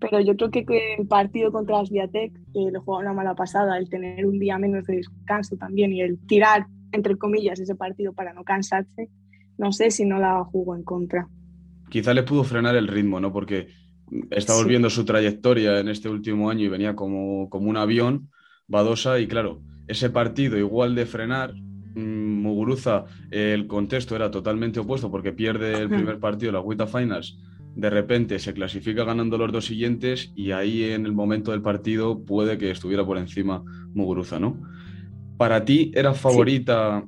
pero yo creo que, que el partido contra Asviatec eh, le juega una mala pasada, el tener un día menos de descanso también y el tirar, entre comillas, ese partido para no cansarse, no sé si no la jugó en contra. Quizá le pudo frenar el ritmo, ¿no? Porque estamos Sí. viendo su trayectoria en este último año y venía como, como un avión, Badosa, y claro, ese partido igual de frenar, Muguruza, eh, el contexto era totalmente opuesto porque pierde el primer partido, la Wita Finals, de repente se clasifica ganando los dos siguientes y ahí en el momento del partido puede que estuviera por encima Muguruza, ¿no? ¿Para ti era favorita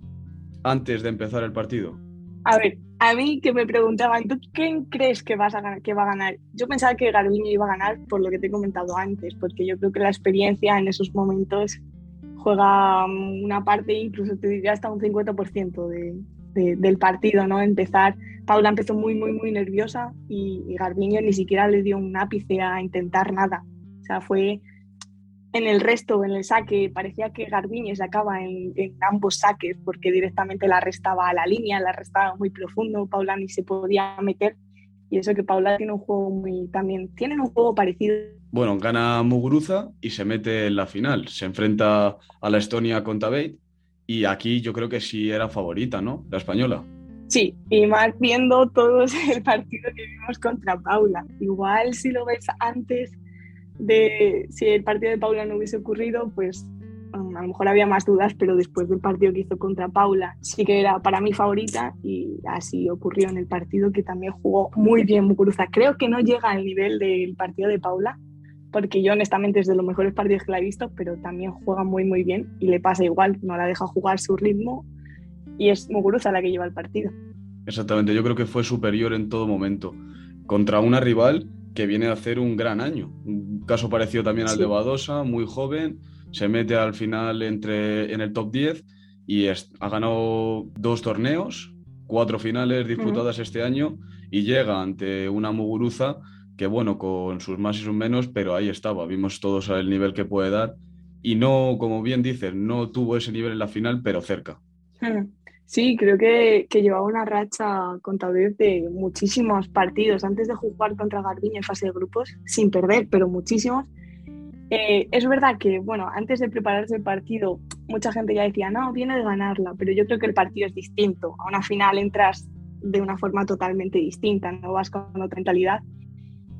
antes de empezar el partido? A ver, a mí que me preguntaban, ¿tú quién crees que, vas a ganar, que va a ganar? Yo pensaba que Garbiñe iba a ganar por lo que te he comentado antes, porque yo creo que la experiencia en esos momentos juega mm, una parte, incluso te diría hasta un 50% de, de- del partido, ¿no? Empezar, Paula empezó muy, muy, muy nerviosa y, y Garbiñe ni siquiera le dio un ápice a intentar nada. O sea, fue en el resto, en el saque, parecía que Garbiñe sacaba en, en ambos saques porque directamente la restaba a la línea, la restaba muy profundo, Paula ni se podía meter. Y eso que Paula tiene un juego muy también, tienen un juego parecido. Bueno, gana Muguruza y se mete en la final. Se enfrenta a la Estonia con Tabate y aquí yo creo que sí era favorita, ¿no? La española. Sí, y más viendo todos [LAUGHS] el partido que vimos contra Paula. Igual si lo ves antes de si el partido de Paula no hubiese ocurrido, pues um, a lo mejor había más dudas, pero después del partido que hizo contra Paula, sí que era para mí favorita y así ocurrió en el partido que también jugó muy bien Muguruza. Creo que no llega al nivel del partido de Paula, porque yo honestamente es de los mejores partidos que la he visto, pero también juega muy muy bien y le pasa igual, no la deja jugar su ritmo y es Muguruza la que lleva el partido. Exactamente, yo creo que fue superior en todo momento contra una rival que viene a hacer un gran año. Un caso parecido también al Sí. de Badosa, muy joven, se mete al final entre, en el top 10 y es- ha ganado dos torneos, cuatro finales disputadas este año y llega ante una Muguruza que, bueno, con sus más y sus menos, pero ahí estaba, vimos todos el nivel que puede dar y no, como bien dices, no tuvo ese nivel en la final, pero cerca. Hmm. Sí, creo que, que llevaba una racha Bev de muchísimos partidos antes de jugar contra Garbiñe en fase de grupos, sin perder, pero muchísimos. Eh, es verdad que, bueno, antes de prepararse el partido, mucha gente ya decía, no, viene de ganarla, pero yo creo que el partido es distinto. A una final entras de una forma totalmente distinta, no vas con otra mentalidad.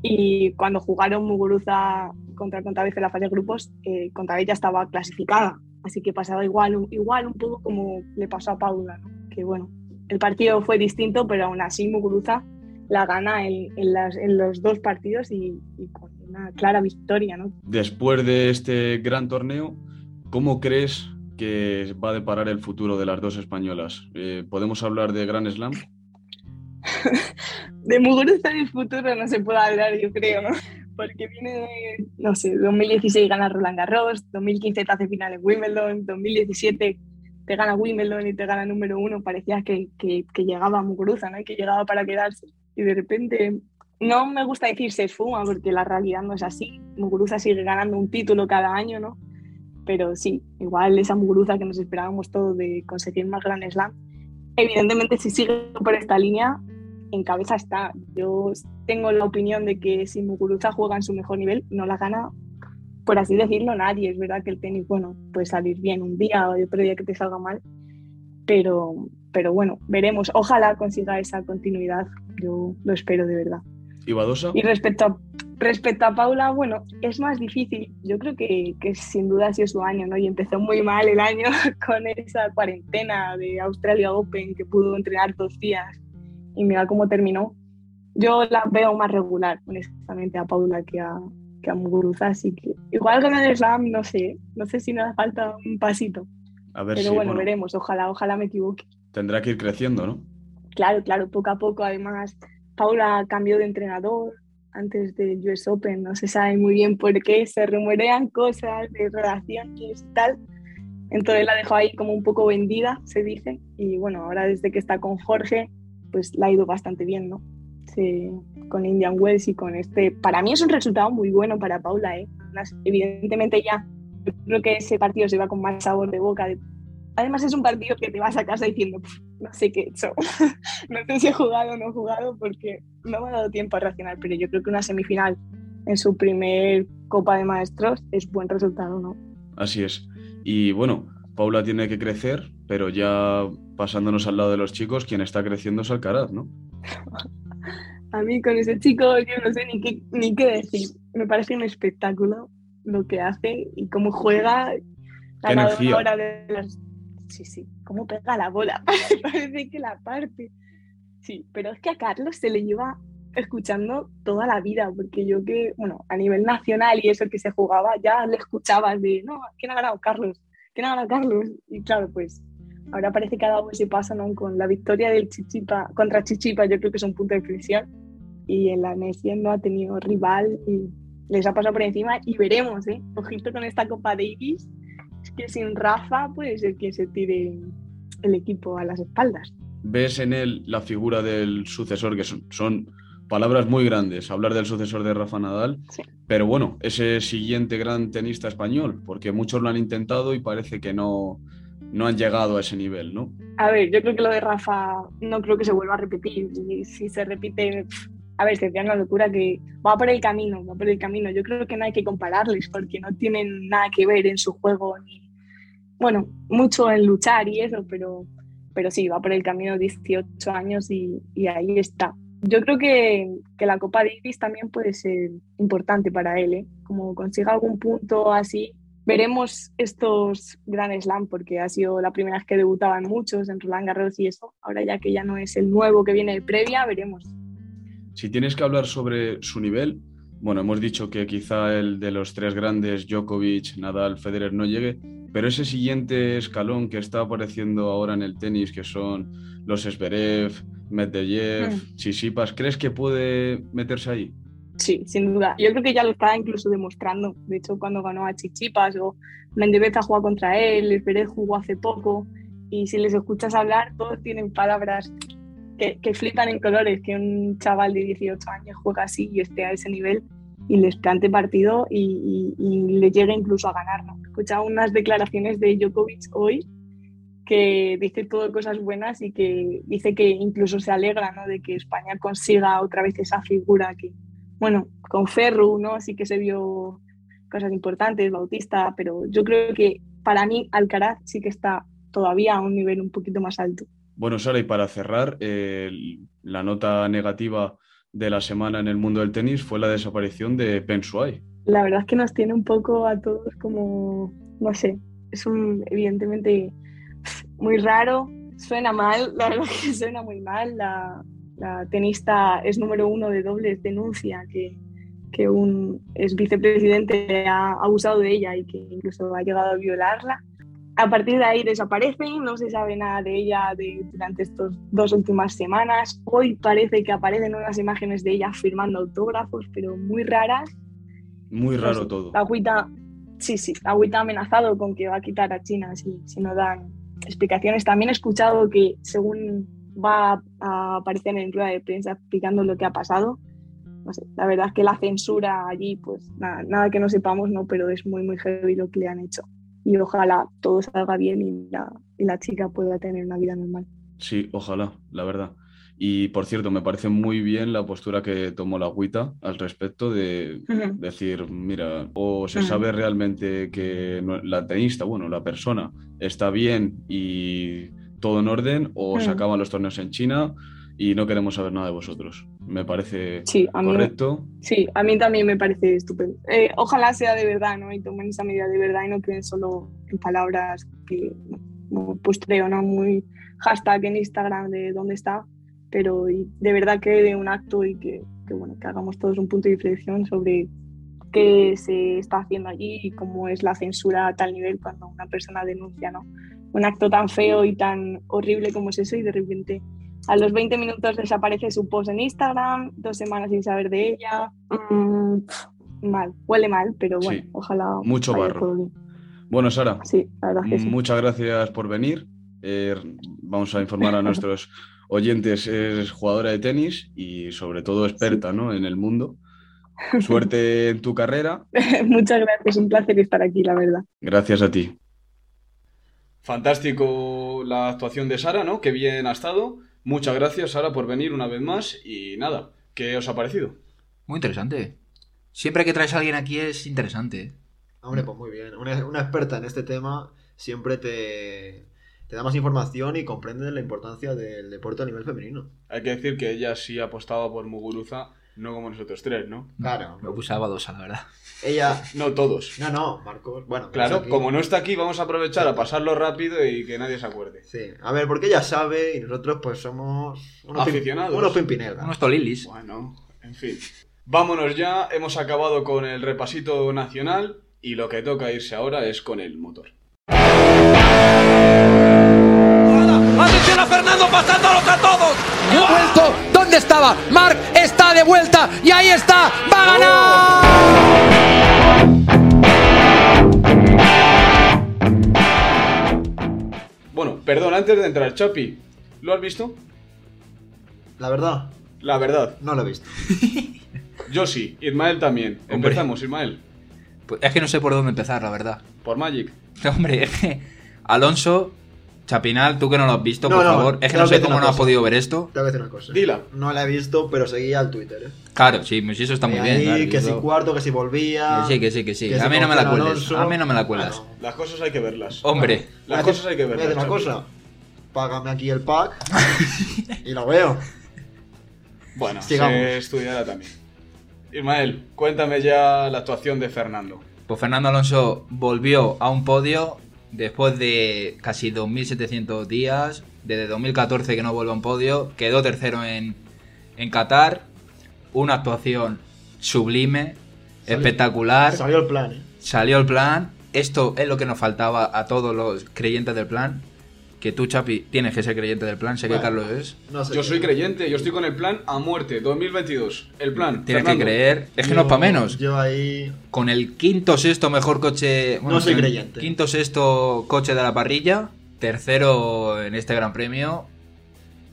Y cuando jugaron Muguruza contra Contavez en la fase de grupos, eh, Contavez ya estaba clasificada. Así que pasaba igual, igual un poco como le pasó a Paula, que bueno, el partido fue distinto, pero aún así Muguruza la gana en, en las- en los dos partidos y, con una clara victoria. ¿no? Después de este gran torneo, ¿cómo crees que va a deparar el futuro de las dos españolas? Eh, ¿Podemos hablar de Grand Slam? De Muguruza en el futuro no se puede hablar, yo creo, ¿no? Porque viene de, no sé, 2016 gana Roland Garros, 2015 te hace final en Wimbledon, 2017 te gana Wimbledon y te gana número uno, parecía que, que, que llegaba Muguruza, ¿no? Que llegaba para quedarse. Y de repente, no me gusta decir se esfuma, porque la realidad no es así. Muguruza sigue ganando un título cada año, ¿no? Pero sí, igual esa Muguruza que nos esperábamos todos de conseguir más Grand Slam. Evidentemente, si sigue por esta línea, en cabeza está. Yo tengo la opinión de que si Muguruza juega en su mejor nivel, no la gana, por así decirlo, nadie. Es verdad que el tenis, bueno, puede salir bien un día o otro día que te salga mal, pero, pero bueno, veremos. Ojalá consiga esa continuidad. Yo lo espero de verdad. ¿Y Badosa? Y respecto a, respecto a Paula, bueno, es más difícil. Yo creo que, que sin duda ha sido su año, ¿no? Y empezó muy mal el año [LAUGHS] con esa cuarentena de Australia Open que pudo entrenar dos días y mira cómo terminó. Yo la veo más regular, honestamente, a Paula que a, que a Muguruza, así que igual con el slam, no sé, no sé si nos falta un pasito. A ver Pero si, bueno, bueno, veremos, ojalá, ojalá me equivoque. tendrá que ir creciendo, ¿no? Claro, claro, poco a poco. Además, Paula cambió de entrenador antes del US Open, no se sabe muy bien por qué, se rumorean cosas de relaciones y tal. Entonces la dejó ahí como un poco vendida, se dice. Y bueno, ahora desde que está con Jorge, pues la ha ido bastante bien, ¿no? Sí, con Indian Wells y con este. Para mí es un resultado muy bueno para Paula, ¿eh? Evidentemente ya, creo que ese partido se va con más sabor de boca. de- Además es un partido que te vas a casa diciendo, "Pf, no sé qué he hecho, [LAUGHS] no sé si he jugado o no he jugado porque no me ha dado tiempo a reaccionar, pero yo creo que una semifinal en su primer Copa de Maestros es buen resultado, ¿no? Así es. Y bueno, Paula tiene que crecer, pero ya pasándonos al lado de los chicos, quien está creciendo es Alcaraz, ¿no? [LAUGHS] A mí con ese chico yo no sé ni qué, ni qué decir. Me parece un espectáculo lo que hace y cómo juega. Qué energía. De las... Sí, sí, cómo pega la bola. [LAUGHS] Parece que la parte. Sí, pero es que a Carlos se le lleva escuchando toda la vida, porque yo que, bueno, a nivel nacional y eso que se jugaba, ya le escuchabas de, no, ¿quién ha ganado Carlos? ¿Quién ha ganado Carlos? Y claro, pues ahora parece que ha dado ese paso, ¿no? Con la victoria del Chichipa contra Chichipa, yo creo que es un punto de inflexión. Y en la Nesien no ha tenido rival y les ha pasado por encima. Y veremos, ¿eh? Ojito con esta Copa Davis. Es que sin Rafa puede ser que se tire el equipo a las espaldas. ¿Ves en él la figura del sucesor? Que son, son palabras muy grandes, hablar del sucesor de Rafa Nadal. Sí. Pero bueno, ese siguiente gran tenista español, porque muchos lo han intentado y parece que no, no han llegado a ese nivel, ¿no? A ver, yo creo que lo de Rafa no creo que se vuelva a repetir. Y si se repite, a ver, sería una locura que va por el camino, va por el camino. Yo creo que no hay que compararles porque no tienen nada que ver en su juego ni, bueno, mucho en luchar y eso, pero, pero sí, va por el camino 18 años y, y ahí está. Yo creo que, que la Copa Davis también puede ser importante para él, ¿eh? Como consiga algún punto así, veremos estos Grand Slam porque ha sido la primera vez que debutaban muchos en Roland Garros y eso. Ahora ya que ya no es el nuevo que viene de previa, veremos. Si tienes que hablar sobre su nivel, bueno, hemos dicho que quizá el de los tres grandes, Djokovic, Nadal, Federer, no llegue, pero ese siguiente escalón que está apareciendo ahora en el tenis, que son los Zverev, Medvedev, Mm. Tsitsipas, ¿crees que puede meterse ahí? Sí, sin duda. Yo creo que ya lo está incluso demostrando. De hecho, cuando ganó a Chichipas o Mendebez ha jugado contra él, Pérez jugó hace poco. Y si les escuchas hablar, todos tienen palabras que, que flipan en colores. Que un chaval de 18 años juega así y esté a ese nivel y les plante partido y, le llegue incluso a ganar. ¿no? He escuchado unas declaraciones de Djokovic hoy que dice todo cosas buenas y que dice que incluso se alegra ¿no? de que España consiga otra vez esa figura que, bueno, con Ferru, ¿no? Sí que se vio cosas importantes, Bautista, pero yo creo que para mí Alcaraz sí que está todavía a un nivel un poquito más alto. Bueno, Sara, y para cerrar, eh, la nota negativa de la semana en el mundo del tenis fue la desaparición de Peng Shuai. La verdad es que nos tiene un poco a todos como, no sé, es un, evidentemente muy raro, suena mal, la verdad es que suena muy mal, la, la tenista es número uno de dobles, denuncia que, que un ex vicepresidente ha abusado de ella y que incluso ha llegado a violarla. A partir de ahí desaparece, no se sabe nada de ella de, durante estas dos últimas semanas. Hoy parece que aparecen unas imágenes de ella firmando autógrafos, pero muy raras. Muy No raro sé, todo. Agüita, sí, sí, Agüita ha amenazado con que va a quitar a China si, si no dan explicaciones. También he escuchado que según va a aparecer en rueda de prensa explicando lo que ha pasado. No sé, la verdad es que la censura allí, pues nada, nada que no sepamos, ¿no? Pero es muy, muy heavy lo que le han hecho. Y ojalá todo salga bien y la, y la chica pueda tener una vida normal. Sí, ojalá, la verdad. Y por cierto, me parece muy bien la postura que tomó la agüita al respecto de decir, mira, o se sabe realmente que la tenista, bueno, la persona está bien y todo en orden, o se acaban los torneos en China y no queremos saber nada de vosotros. Me parece Sí, a mí, correcto. sí, a mí también me parece estupendo. Eh, ojalá sea de verdad, ¿no? Y tomen esa medida de verdad y no queden solo en palabras que, no, pues creo, ¿no? Muy hashtag en Instagram de dónde está, pero de verdad que de un acto y que, que, bueno, que hagamos todos un punto de inflexión sobre qué se está haciendo allí y cómo es la censura a tal nivel cuando una persona denuncia, ¿no? Un acto tan feo y tan horrible como es eso y de repente a los 20 minutos desaparece su post en Instagram, dos semanas sin saber de ella. Mm, mal, huele mal, pero bueno, Sí, ojalá. mucho barro. Bueno, Sara, Sí, la verdad que sí. muchas gracias por venir. Eh, vamos a informar a nuestros [LAUGHS] oyentes, eres jugadora de tenis y sobre todo experta ¿no? en el mundo. Suerte en tu carrera. [LAUGHS] Muchas gracias, un placer estar aquí, la verdad. Gracias a ti. Fantástico la actuación de Sara, ¿no? Qué bien ha estado. Muchas gracias, Sara, por venir una vez más. Y nada, ¿qué os ha parecido? Muy interesante. Siempre que traes a alguien aquí es interesante. Hombre, pues muy bien. Una, una experta en este tema siempre te, te da más información y comprende la importancia del deporte a nivel femenino. Hay que decir que ella sí apostaba por Muguruza, no como nosotros tres, ¿no? Claro. Me puse a badosa, la verdad. Ella. No todos. No, no, Marcos. Bueno, Claro, aquí- como no está aquí, vamos a aprovechar a pasarlo rápido y que nadie se acuerde. Sí, a ver, porque ella sabe y nosotros pues somos unos, pim- Aficionados. unos pimpinelas. Unos tolilis. Bueno, en fin. Vámonos ya, hemos acabado con el repasito nacional y lo que toca irse ahora es con el motor. Atención a Fernando pasándolos a todos. Ha vuelto. ¿Dónde estaba? Mark está de vuelta y ahí está. ¡Va a ganar! Bueno, perdón, antes de entrar, Chapi, ¿lo has visto? La verdad, La verdad, no lo he visto. [LAUGHS] yo sí, Ismael también. Hombre. Empezamos, Ismael. Pues es que no sé por dónde empezar, la verdad. Por Magic. [LAUGHS] Hombre, es que Alonso, Chapinal, tú que no lo has visto, No, por no, favor. Es que tengo no que sé cómo no has podido ver esto. Te voy a decir una cosa. Dila. No la he visto, pero seguía al Twitter, ¿eh? Claro, sí, pues eso está muy bien. claro, que si cuarto, que si volvía. Que sí, que sí, que sí. que A mí no me la cueles. A mí no me la cuelas. Las cosas hay que verlas. Hombre, Las cosas hay que verlas. Una cosa. Págame aquí el pack [LAUGHS] y lo veo. Bueno, Sigamos. se estudiará también. Ismael, cuéntame ya la actuación de Fernando. pues Fernando Alonso volvió a un podio después de casi 2.700 días. Desde 2014 que no vuelve a un podio. Quedó tercero en, en Qatar. Una actuación sublime, Salió- espectacular. Salió el plan, ¿eh? Salió el plan. Esto es lo que nos faltaba a todos los creyentes del plan. Que tú, Chapi, tienes que ser creyente del plan. Sé que. Carlos es. No sé Yo soy creyente, yo estoy con el plan a muerte, 2022. El plan. Tienes Fernando. que creer. Es que Yo- no es para menos. Yo ahí. Con el quinto sexto mejor coche. No soy con el creyente. Quinto sexto coche de la parrilla. Tercero en este gran premio.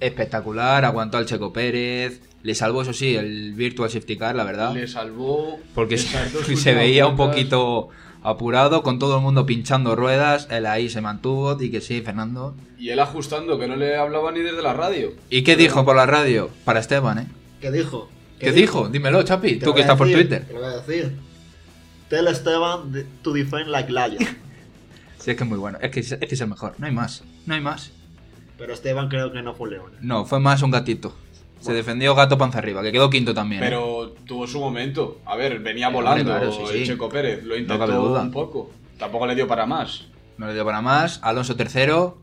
Espectacular. Aguantó al Checo Pérez. Le salvó, eso sí, el Virtual Safety Car, la verdad. Le salvó. Porque [LAUGHS] se, veía un vueltas. Apurado, con todo el mundo pinchando ruedas. Él ahí se mantuvo. Y que sí, Fernando. Y él ajustando, que no le hablaba ni desde la radio. ¿Y qué dijo por la radio? Para Esteban, ¿eh? ¿Qué dijo? ¿Qué, dijo? Dímelo, Chapi. Tú que estás por Twitter. Te lo voy a decir. Tell Esteban to defend like lion. [LAUGHS] Sí, es que es muy bueno. Es que, es es que es el mejor. No hay más. No hay más. Pero Esteban creo que no fue león. ¿eh? No, fue más un gatito. Se defendió gato panza arriba, que quedó quinto también. ¿eh? Pero tuvo su momento. A ver, venía Sí, volando claro, sí, el sí. Checo Pérez. Lo intentó duda. un poco. Tampoco le dio para más. No le dio para más. Alonso tercero.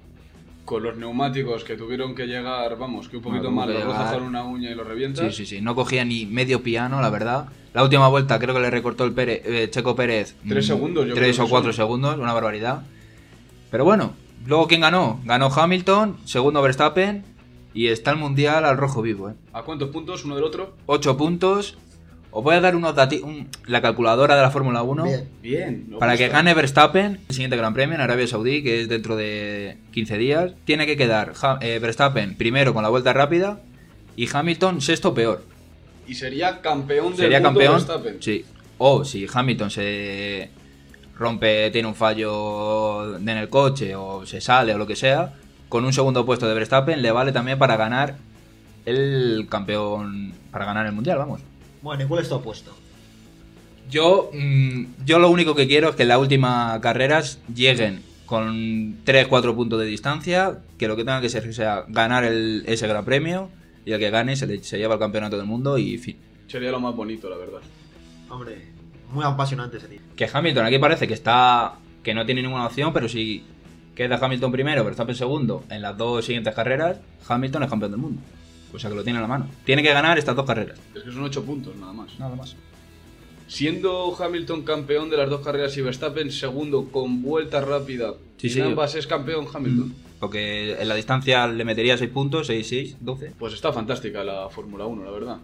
Con los neumáticos que tuvieron que llegar, vamos, que un poquito lo que rozas una uña y lo Sí, revientas. sí, sí. No cogía ni medio piano, la verdad. La última vuelta creo que le recortó el Pérez- eh, Checo Pérez. Tres mm, segundos, yo Tres creo o cuatro son. segundos, una barbaridad. Pero bueno, luego ¿quién ganó? Ganó Hamilton, segundo Verstappen. Y está el mundial al rojo vivo, ¿eh? ¿A cuántos puntos uno del otro? 8 puntos. Os voy a dar unos dati un- la calculadora de la Fórmula 1. Bien. Para que gane Verstappen, el siguiente Gran Premio en Arabia Saudí, que es dentro de 15 días, tiene que quedar Ha- eh, Verstappen primero con la vuelta rápida y Hamilton sexto peor. Y sería campeón del Sería mundo campeón. Verstappen. Sí. O si Hamilton se rompe, tiene un fallo en el coche o se sale o lo que sea, con un segundo puesto de Verstappen le vale también para ganar el campeón para ganar el mundial, vamos. Bueno, ¿y cuál es tu apuesta? Yo, mm, yo lo único que quiero es que en las últimas carreras lleguen con 3-4 puntos de distancia, que lo que tenga que ser sea ganar el- ese gran premio y el que gane se, le- se lleva el campeonato del mundo y fin. Sería lo más bonito, la verdad. Hombre, muy apasionante ese tío. Que Hamilton aquí parece que está que no tiene ninguna opción, pero si queda Hamilton primero, Verstappen segundo en las dos siguientes carreras, Hamilton es campeón del mundo. O sea que lo tiene en la mano. Tiene que ganar estas dos carreras. Es que son 8 puntos, nada más. Nada más. Siendo Hamilton campeón de las dos carreras y Verstappen segundo con vuelta rápida, Sí, ambas es campeón Hamilton. Porque en la distancia le metería 6 puntos, 6, 6, 12. Pues está fantástica la Fórmula 1, la verdad.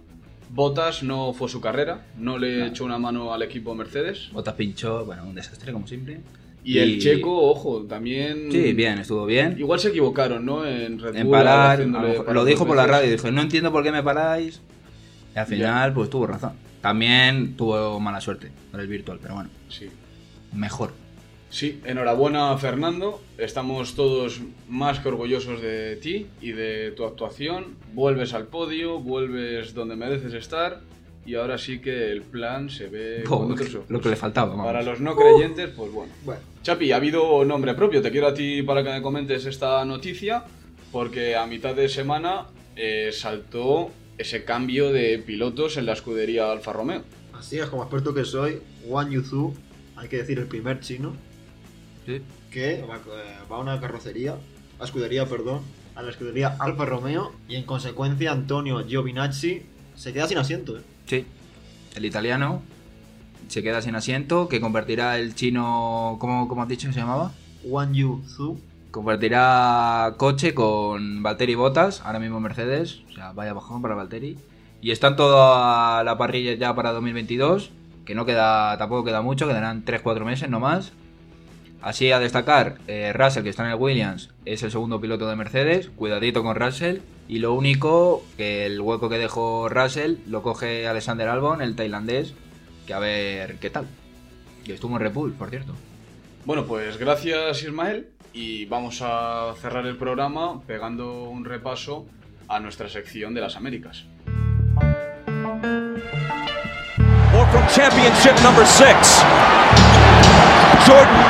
Bottas no fue su carrera, no le echó una mano al equipo Mercedes. Botas pinchó, bueno, un desastre como siempre. Y, el checo, ojo, también. Sí, bien, estuvo bien. Igual se equivocaron, ¿no? En Red en Bull, parar, lo, mejor- parar lo dijo por la radio, dijo, no entiendo por qué me paráis. Y al final, pues tuvo razón. También tuvo mala suerte con el virtual, pero bueno, Sí. mejor. Sí, enhorabuena Fernando. Estamos todos más que orgullosos de ti y de tu actuación. Vuelves al podio, vuelves donde mereces estar. Y ahora sí que el plan se ve Jo, con otros ojos. lo que le faltaba, vamos. Para los no creyentes, pues bueno. Bueno, Chapi, ha habido nombre propio. Te quiero a ti para que me comentes esta noticia, porque a mitad de semana eh, saltó ese cambio de pilotos en la escudería Alfa Romeo. así es, como experto que soy, Wang Yuzu, hay que decir el primer chino, Sí. que va, eh, va a una carrocería, a escudería, perdón, a la escudería Alfa Romeo, y en consecuencia Antonio Giovinazzi se queda sin asiento. ¿eh? Sí. El italiano se queda sin asiento, que convertirá el chino, ¿cómo, cómo has dicho que se llamaba? Wang Yuzu, Compartirá coche con Valtteri Bottas, ahora mismo Mercedes, o sea, vaya bajón para Valtteri. Y están toda la parrilla ya para 2022, que no queda, tampoco queda mucho, quedarán 3-4 meses no más. Así a destacar, eh, Russell, que está en el Williams, es el segundo piloto de Mercedes, cuidadito con Russell. Y lo único, que el hueco que dejó Russell lo coge Alexander Albon, el tailandés, que a ver qué tal. Que estuvo en Repul, por cierto. Bueno, pues gracias Ismael y vamos a cerrar el programa pegando un repaso a nuestra sección de las Américas. Or from championship number six. Jordan.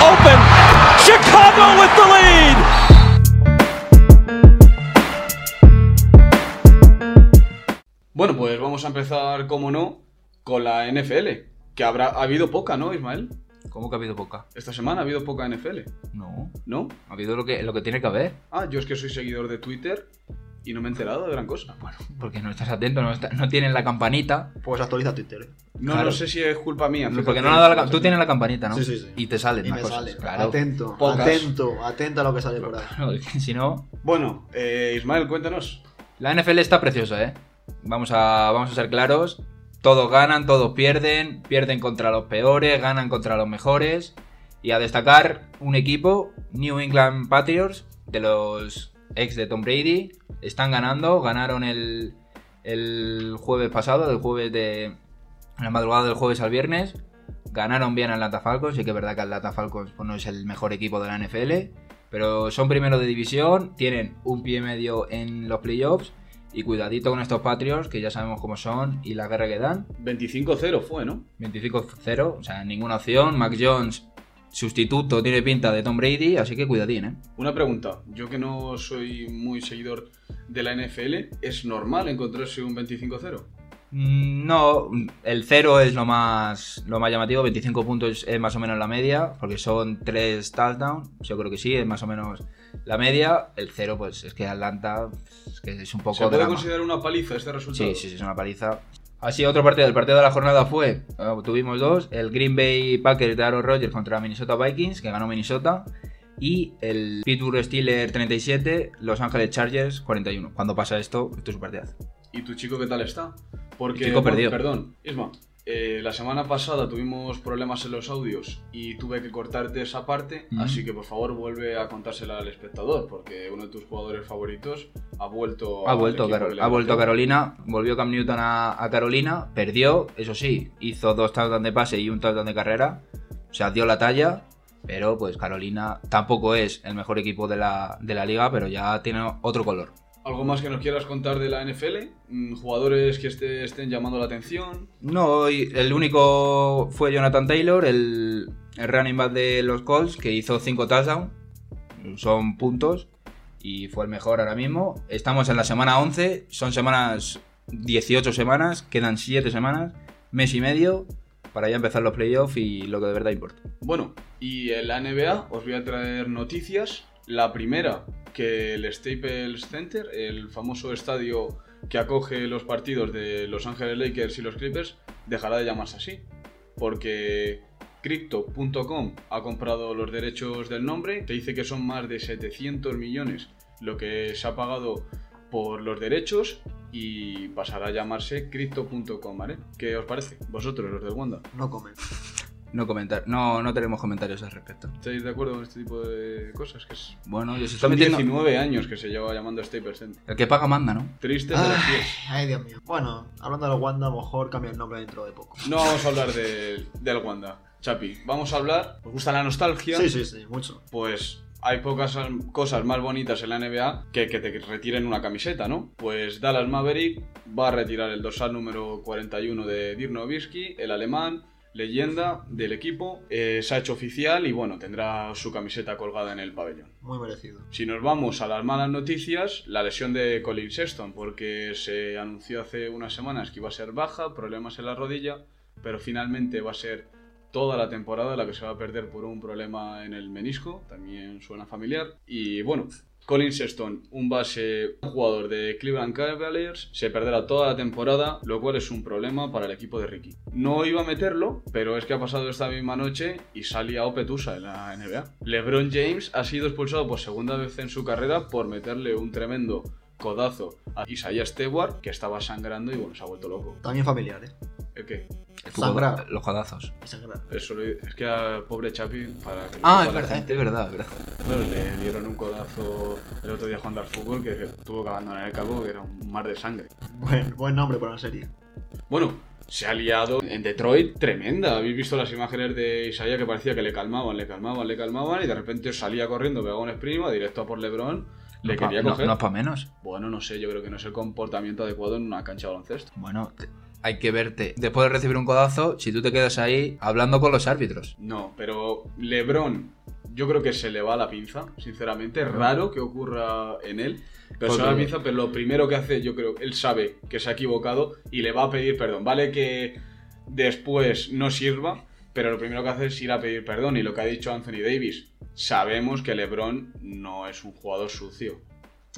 Open. Chicago with the lead. Bueno, pues vamos a empezar, como no, con la NFL, que habrá ha habido poca, ¿no, Ismael? ¿Cómo que ha habido poca? Esta semana ha habido poca NFL, No, ¿no? ha habido lo que, lo que tiene que haber. Ah, yo es que soy seguidor de Twitter y no me he enterado de gran cosa. Bueno, porque no estás atento, no, está- no tienes la campanita. pues actualiza Twitter. ¿eh? No, Claro. no sé si es culpa mía. Porque no le ha dado la cam- Tú tienes la campanita, ¿no? Sí, sí, sí. Y te salen Y más me cosas. sale. Claro. Atento, Pocas. atento, atento a lo que sale por ahí. Claro, [LAUGHS] si no. Bueno, eh, Ismael, cuéntanos. La NFL está preciosa, ¿eh? Vamos a, vamos a ser claros. Todos ganan, todos pierden. Pierden contra los peores, ganan contra los mejores. Y a destacar un equipo, New England Patriots, de los ex de Tom Brady. Están ganando, ganaron el, el jueves pasado, el jueves de. La madrugada del jueves al viernes. Ganaron bien a Atlanta Falcons. Sí que es verdad que Atlanta Falcons pues, no es el mejor equipo de la NFL. Pero son primeros de división, tienen un pie medio en los playoffs. Y cuidadito con estos Patriots, que ya sabemos cómo son y la guerra que dan. 25-0 fue, ¿no? 25-0, o sea, ninguna opción. Mac Jones, sustituto, tiene pinta de Tom Brady, así que cuidadín, ¿eh? Una pregunta. Yo que no soy muy seguidor de la NFL, ¿es normal encontrarse un 25-0? Mm, No, el 0 es lo más, lo más llamativo, 25 puntos es más o menos la media, porque son 3 touchdowns, yo creo que sí, es más o menos la media. El 0, pues es que Atlanta es, que es un poco ¿Se puede drama. considerar una paliza este resultado? Sí, sí, sí, es una paliza. Así, otro partido. El partido de la jornada fue, eh, tuvimos dos, el Green Bay Packers de Aaron Rodgers contra Minnesota Vikings, que ganó Minnesota, y el Pittsburgh Steelers 37, Los Ángeles Chargers 41. Cuando pasa esto, esto es un partidazo. ¿Y tu chico qué tal está? Porque, chico perdió. perdón, Isma, eh, la semana pasada tuvimos problemas en los audios y tuve que cortarte esa parte, así que por favor vuelve a contársela al espectador, porque uno de tus jugadores favoritos ha vuelto Ha vuelto, Carol- ha vuelto a. Carolina, volvió Cam Newton a, a Carolina, perdió, eso sí, hizo dos touchdowns de pase y un touchdown de carrera, o sea, dio la talla, pero pues Carolina tampoco es el mejor equipo de la, de la liga, pero ya tiene otro color. ¿Algo más que nos quieras contar de la NFL? Mm, ¿Jugadores que este- estén llamando la atención? No, el único fue Jonathan Taylor, el, el running back de los Colts, que hizo 5 touchdowns. Son puntos. Y fue el mejor ahora mismo. Estamos en la semana 11. Son semanas 18 semanas. Quedan 7 semanas. Mes y medio. Para ya empezar los playoffs y lo que de verdad importa. Bueno, y en la NBA os voy a traer noticias. La primera, que el Staples Center, el famoso estadio que acoge los partidos de Los Ángeles Lakers y los Clippers, dejará de llamarse así. Porque Crypto.com ha comprado los derechos del nombre. Se dice que son más de 700 millones lo que se ha pagado por los derechos y pasará a llamarse Crypto.com. ¿Qué os parece? Vosotros, los del Wanda. No comen. No comentar, no, no tenemos comentarios al respecto. ¿Estáis de acuerdo con este tipo de cosas? Que es... Bueno, ya se está Son metiendo. 19 años que se lleva llamando Staples Center. El que paga manda, ¿no? Triste, pero sí Ay, es. ay, Dios mío. Bueno, hablando de los Wanda, a lo mejor cambia el nombre dentro de poco. No vamos a hablar del, del Wanda, Chapi. Vamos a hablar. ¿Os gusta la nostalgia? Sí, sí, sí, mucho. Pues hay pocas cosas más bonitas en la NBA que que te retiren una camiseta, ¿no? Pues Dallas Maverick va a retirar el dorsal número 41 de Dirk Nowitzki, el alemán, leyenda del equipo. Eh, se ha hecho oficial y bueno, tendrá su camiseta colgada en el pabellón. Muy merecido. Si nos vamos a las malas noticias, la lesión de Colin Sexton, porque se anunció hace unas semanas que iba a ser baja, problemas en la rodilla, pero finalmente va a ser toda la temporada la que se va a perder por un problema en el menisco, también suena familiar. Y bueno, Colin Sexton, un base, un jugador de Cleveland Cavaliers, se perderá toda la temporada, lo cual es un problema para el equipo de Ricky. No iba a meterlo, pero es que ha pasado esta misma noche y salía Opetusa en la NBA. LeBron James ha sido expulsado por segunda vez en su carrera por meterle un tremendo codazo a Isaiah Stewart, que estaba sangrando y bueno, se ha vuelto loco. También familiar, ¿eh? ¿El qué? El fútbol, Sangrar. los codazos. Sangrar. Eso lo- es que al pobre Chapi, para que Ah, es la verdad, gente, es verdad, es verdad. Bueno, le dieron un codazo el otro día jugando al fútbol que tuvo que abandonar el campo que era un mar de sangre. Buen, buen nombre para una serie. Bueno, se ha liado en Detroit tremenda. Habéis visto las imágenes de Isaiah que parecía que le calmaban, le calmaban, le calmaban y de repente salía corriendo, pegaba un sprint, directo a por LeBron, le no quería no- coger. no es para menos. Bueno, no sé, yo creo que no es el comportamiento adecuado en una cancha de baloncesto. Bueno, te- hay que verte. Después de recibir un codazo, si tú te quedas ahí hablando con los árbitros. No, pero LeBron, yo creo que se le va la pinza, sinceramente. Es raro que ocurra en él. Pero se va la pinza, pero lo primero que hace, yo creo, él sabe que se ha equivocado y le va a pedir perdón. Vale que después no sirva, pero lo primero que hace es ir a pedir perdón. Y lo que ha dicho Anthony Davis, sabemos que LeBron no es un jugador sucio.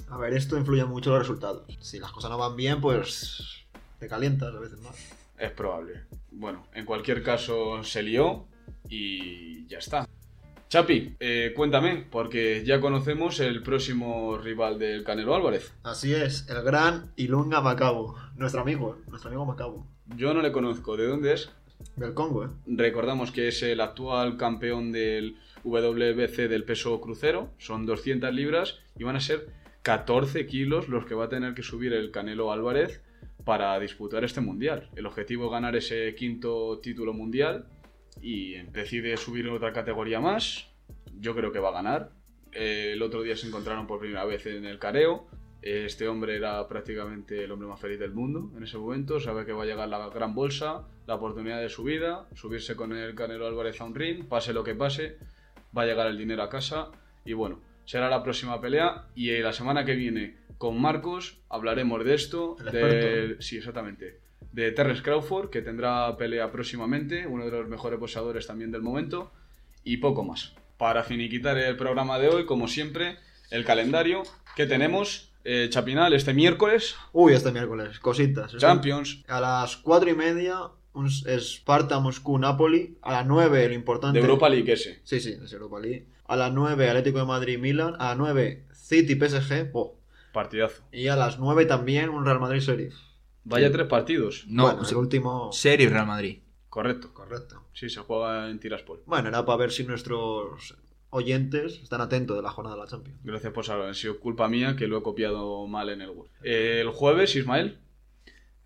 A ver, esto influye mucho en los resultados. Si las cosas no van bien, pues te calientas a veces más. Es probable. Bueno, en cualquier caso se lió y ya está. Chapi, eh, cuéntame, porque ya conocemos el próximo rival del Canelo Álvarez. Así es, el gran Ilunga Macabo. Nuestro amigo. Nuestro amigo Macabo. Yo no le conozco, ¿de dónde es? Del Congo, ¿eh? Recordamos que es el actual campeón del WBC del peso crucero, son 200 libras y van a ser 14 kilos los que va a tener que subir el Canelo Álvarez para disputar este mundial. El objetivo es ganar ese quinto título mundial y decide subir otra categoría más. Yo creo que va a ganar. Eh, el otro día se encontraron por primera vez en el careo. Este hombre era prácticamente el hombre más feliz del mundo en ese momento. Sabe que va a llegar la gran bolsa, la oportunidad de su vida, subirse con el Canelo Álvarez a un ring, pase lo que pase, va a llegar el dinero a casa. Y bueno, será la próxima pelea. Y eh, la semana que viene con Marcos hablaremos de esto. El de- sí, exactamente. De Terrence Crawford, que tendrá pelea próximamente, uno de los mejores boxeadores también del momento. Y poco más. Para finiquitar el programa de hoy, como siempre, el calendario que tenemos. eh, Chapinal, este miércoles, Uy, este miércoles, cositas. Este- Champions, A las 4 y media, un Sparta Moscú Napoli. A las 9, lo importante. de Europa League ese. Sí, sí, es Europa League. A las 9, Atlético de Madrid Milan. A las 9, City PSG. Oh. Partidazo. Y a las 9 también un Real Madrid Sheriff. Vaya tres partidos. No, bueno, el último. Serie Real Madrid. Correcto. Correcto. Sí, se juega en Tiraspol. Bueno, era para ver si nuestros oyentes están atentos de la jornada de la Champions. Gracias por saber. Ha sido culpa mía que lo he copiado mal en el Word. Eh, el jueves, Ismael.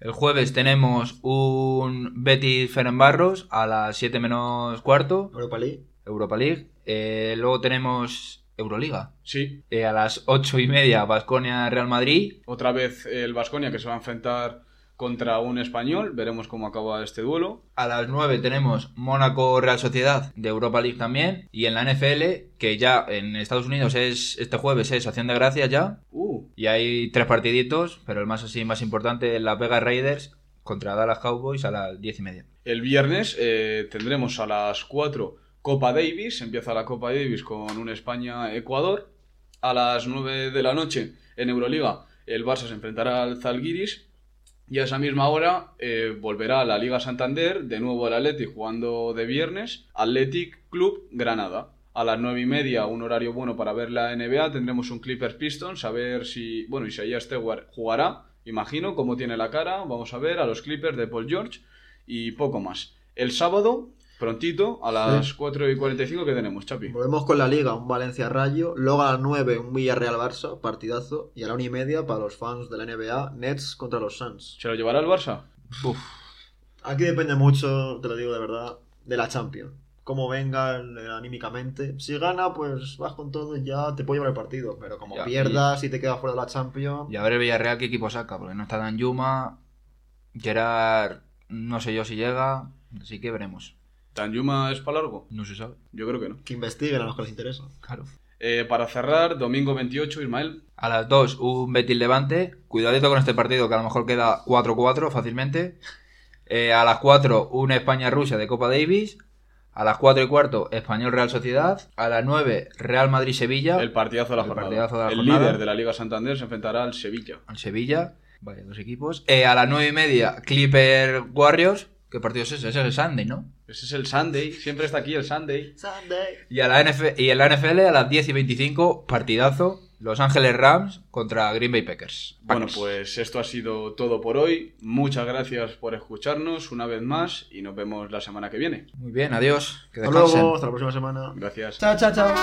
El jueves tenemos un Betis Ferenbarros a las 7 menos cuarto, Europa League. Europa League. Eh, luego tenemos Euroliga. Sí, Eh, a las ocho y media, Basconia-Real Madrid. otra vez el Vasconia que se va a enfrentar contra un español. Veremos cómo acaba este duelo. A las 9 tenemos Mónaco-Real Sociedad de Europa League también. Y en la NFL, que ya en Estados Unidos es este jueves, es Acción de Gracias ya. Uh, Y hay tres partiditos, pero el más así más importante es Las Vegas Raiders contra Dallas Cowboys a las 10 y media. El viernes eh, tendremos a las 4 Copa Davis. Empieza la Copa Davis con un España-Ecuador. A las 9 de la noche en Euroliga el Barça se enfrentará al Zalgiris. Y a esa misma hora eh, volverá a la Liga Santander, de nuevo el Athletic jugando de viernes, Athletic Club Granada. A las 9 y media, un horario bueno para ver la NBA, tendremos un Clippers Pistons, a ver si, bueno, Isaiah Stewart jugará, imagino, cómo tiene la cara, vamos a ver, a los Clippers de Paul George y poco más. El sábado, prontito, a las 4 y 45 que tenemos, Chapi. Volvemos con la liga, un Valencia Rayo. Luego a las 9, un Villarreal Barça, partidazo. Y a la 1 y media, para los fans de la NBA, Nets contra los Suns. ¿Se lo llevará el Barça? Uf, Aquí depende mucho, te lo digo de verdad, de la Champions. Cómo vengan eh, anímicamente. Si gana, pues vas con todo y ya te puede llevar el partido. Pero como Ya, pierdas y te quedas fuera de la Champions. y a ver el Villarreal qué equipo saca, porque no está Dan Yuma. Gerard, no sé yo si llega, así que veremos. ¿Tanjuma es para largo? No se sabe. Yo creo que no. Que investiguen a los que les interesa. Claro. Eh, para cerrar, domingo 28, Ismael. A las 2, un Betis Levante. Cuidadito con este partido, que a lo mejor queda 4-4 fácilmente. Eh, a las 4, un España-Rusia de Copa Davis. A las 4 y cuarto, Español Real Sociedad. A las 9, Real Madrid-Sevilla. El partidazo de la El jornada. partidazo de la el jornada. líder de la Liga Santander se enfrentará al Sevilla. Al Sevilla. Vaya, dos equipos. Eh, a las 9 y media, Clipper Warriors. ¿Qué partido es ese? Ese es el Sunday, ¿no? Ese es el Sunday, siempre está aquí el Sunday. Sunday. Y, a la NF y en la NFL, a las 10 y 25, partidazo. Los Ángeles Rams contra Green Bay Packers. Bueno, pues esto ha sido todo por hoy. Muchas gracias por escucharnos una vez más y nos vemos la semana que viene. Muy bien, adiós. Que Hasta luego, hasta la próxima semana. Gracias. Chao, chao, chao.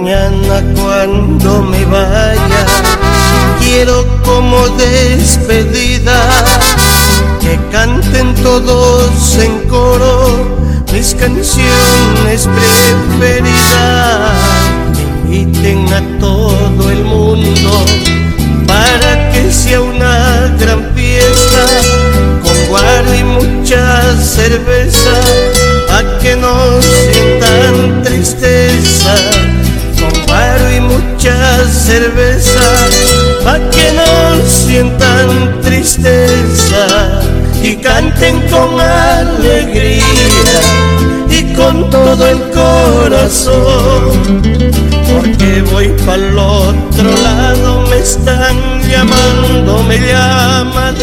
Mañana cuando me vaya, quiero como despedida que canten todos en coro mis canciones preferidas. Que inviten a todo el mundo para que sea una gran fiesta. Con guaro y mucha cerveza a que no sientan tristeza cerveza pa' que no sientan tristeza y canten con alegría y con todo el corazón porque voy para el otro lado me están llamando me llaman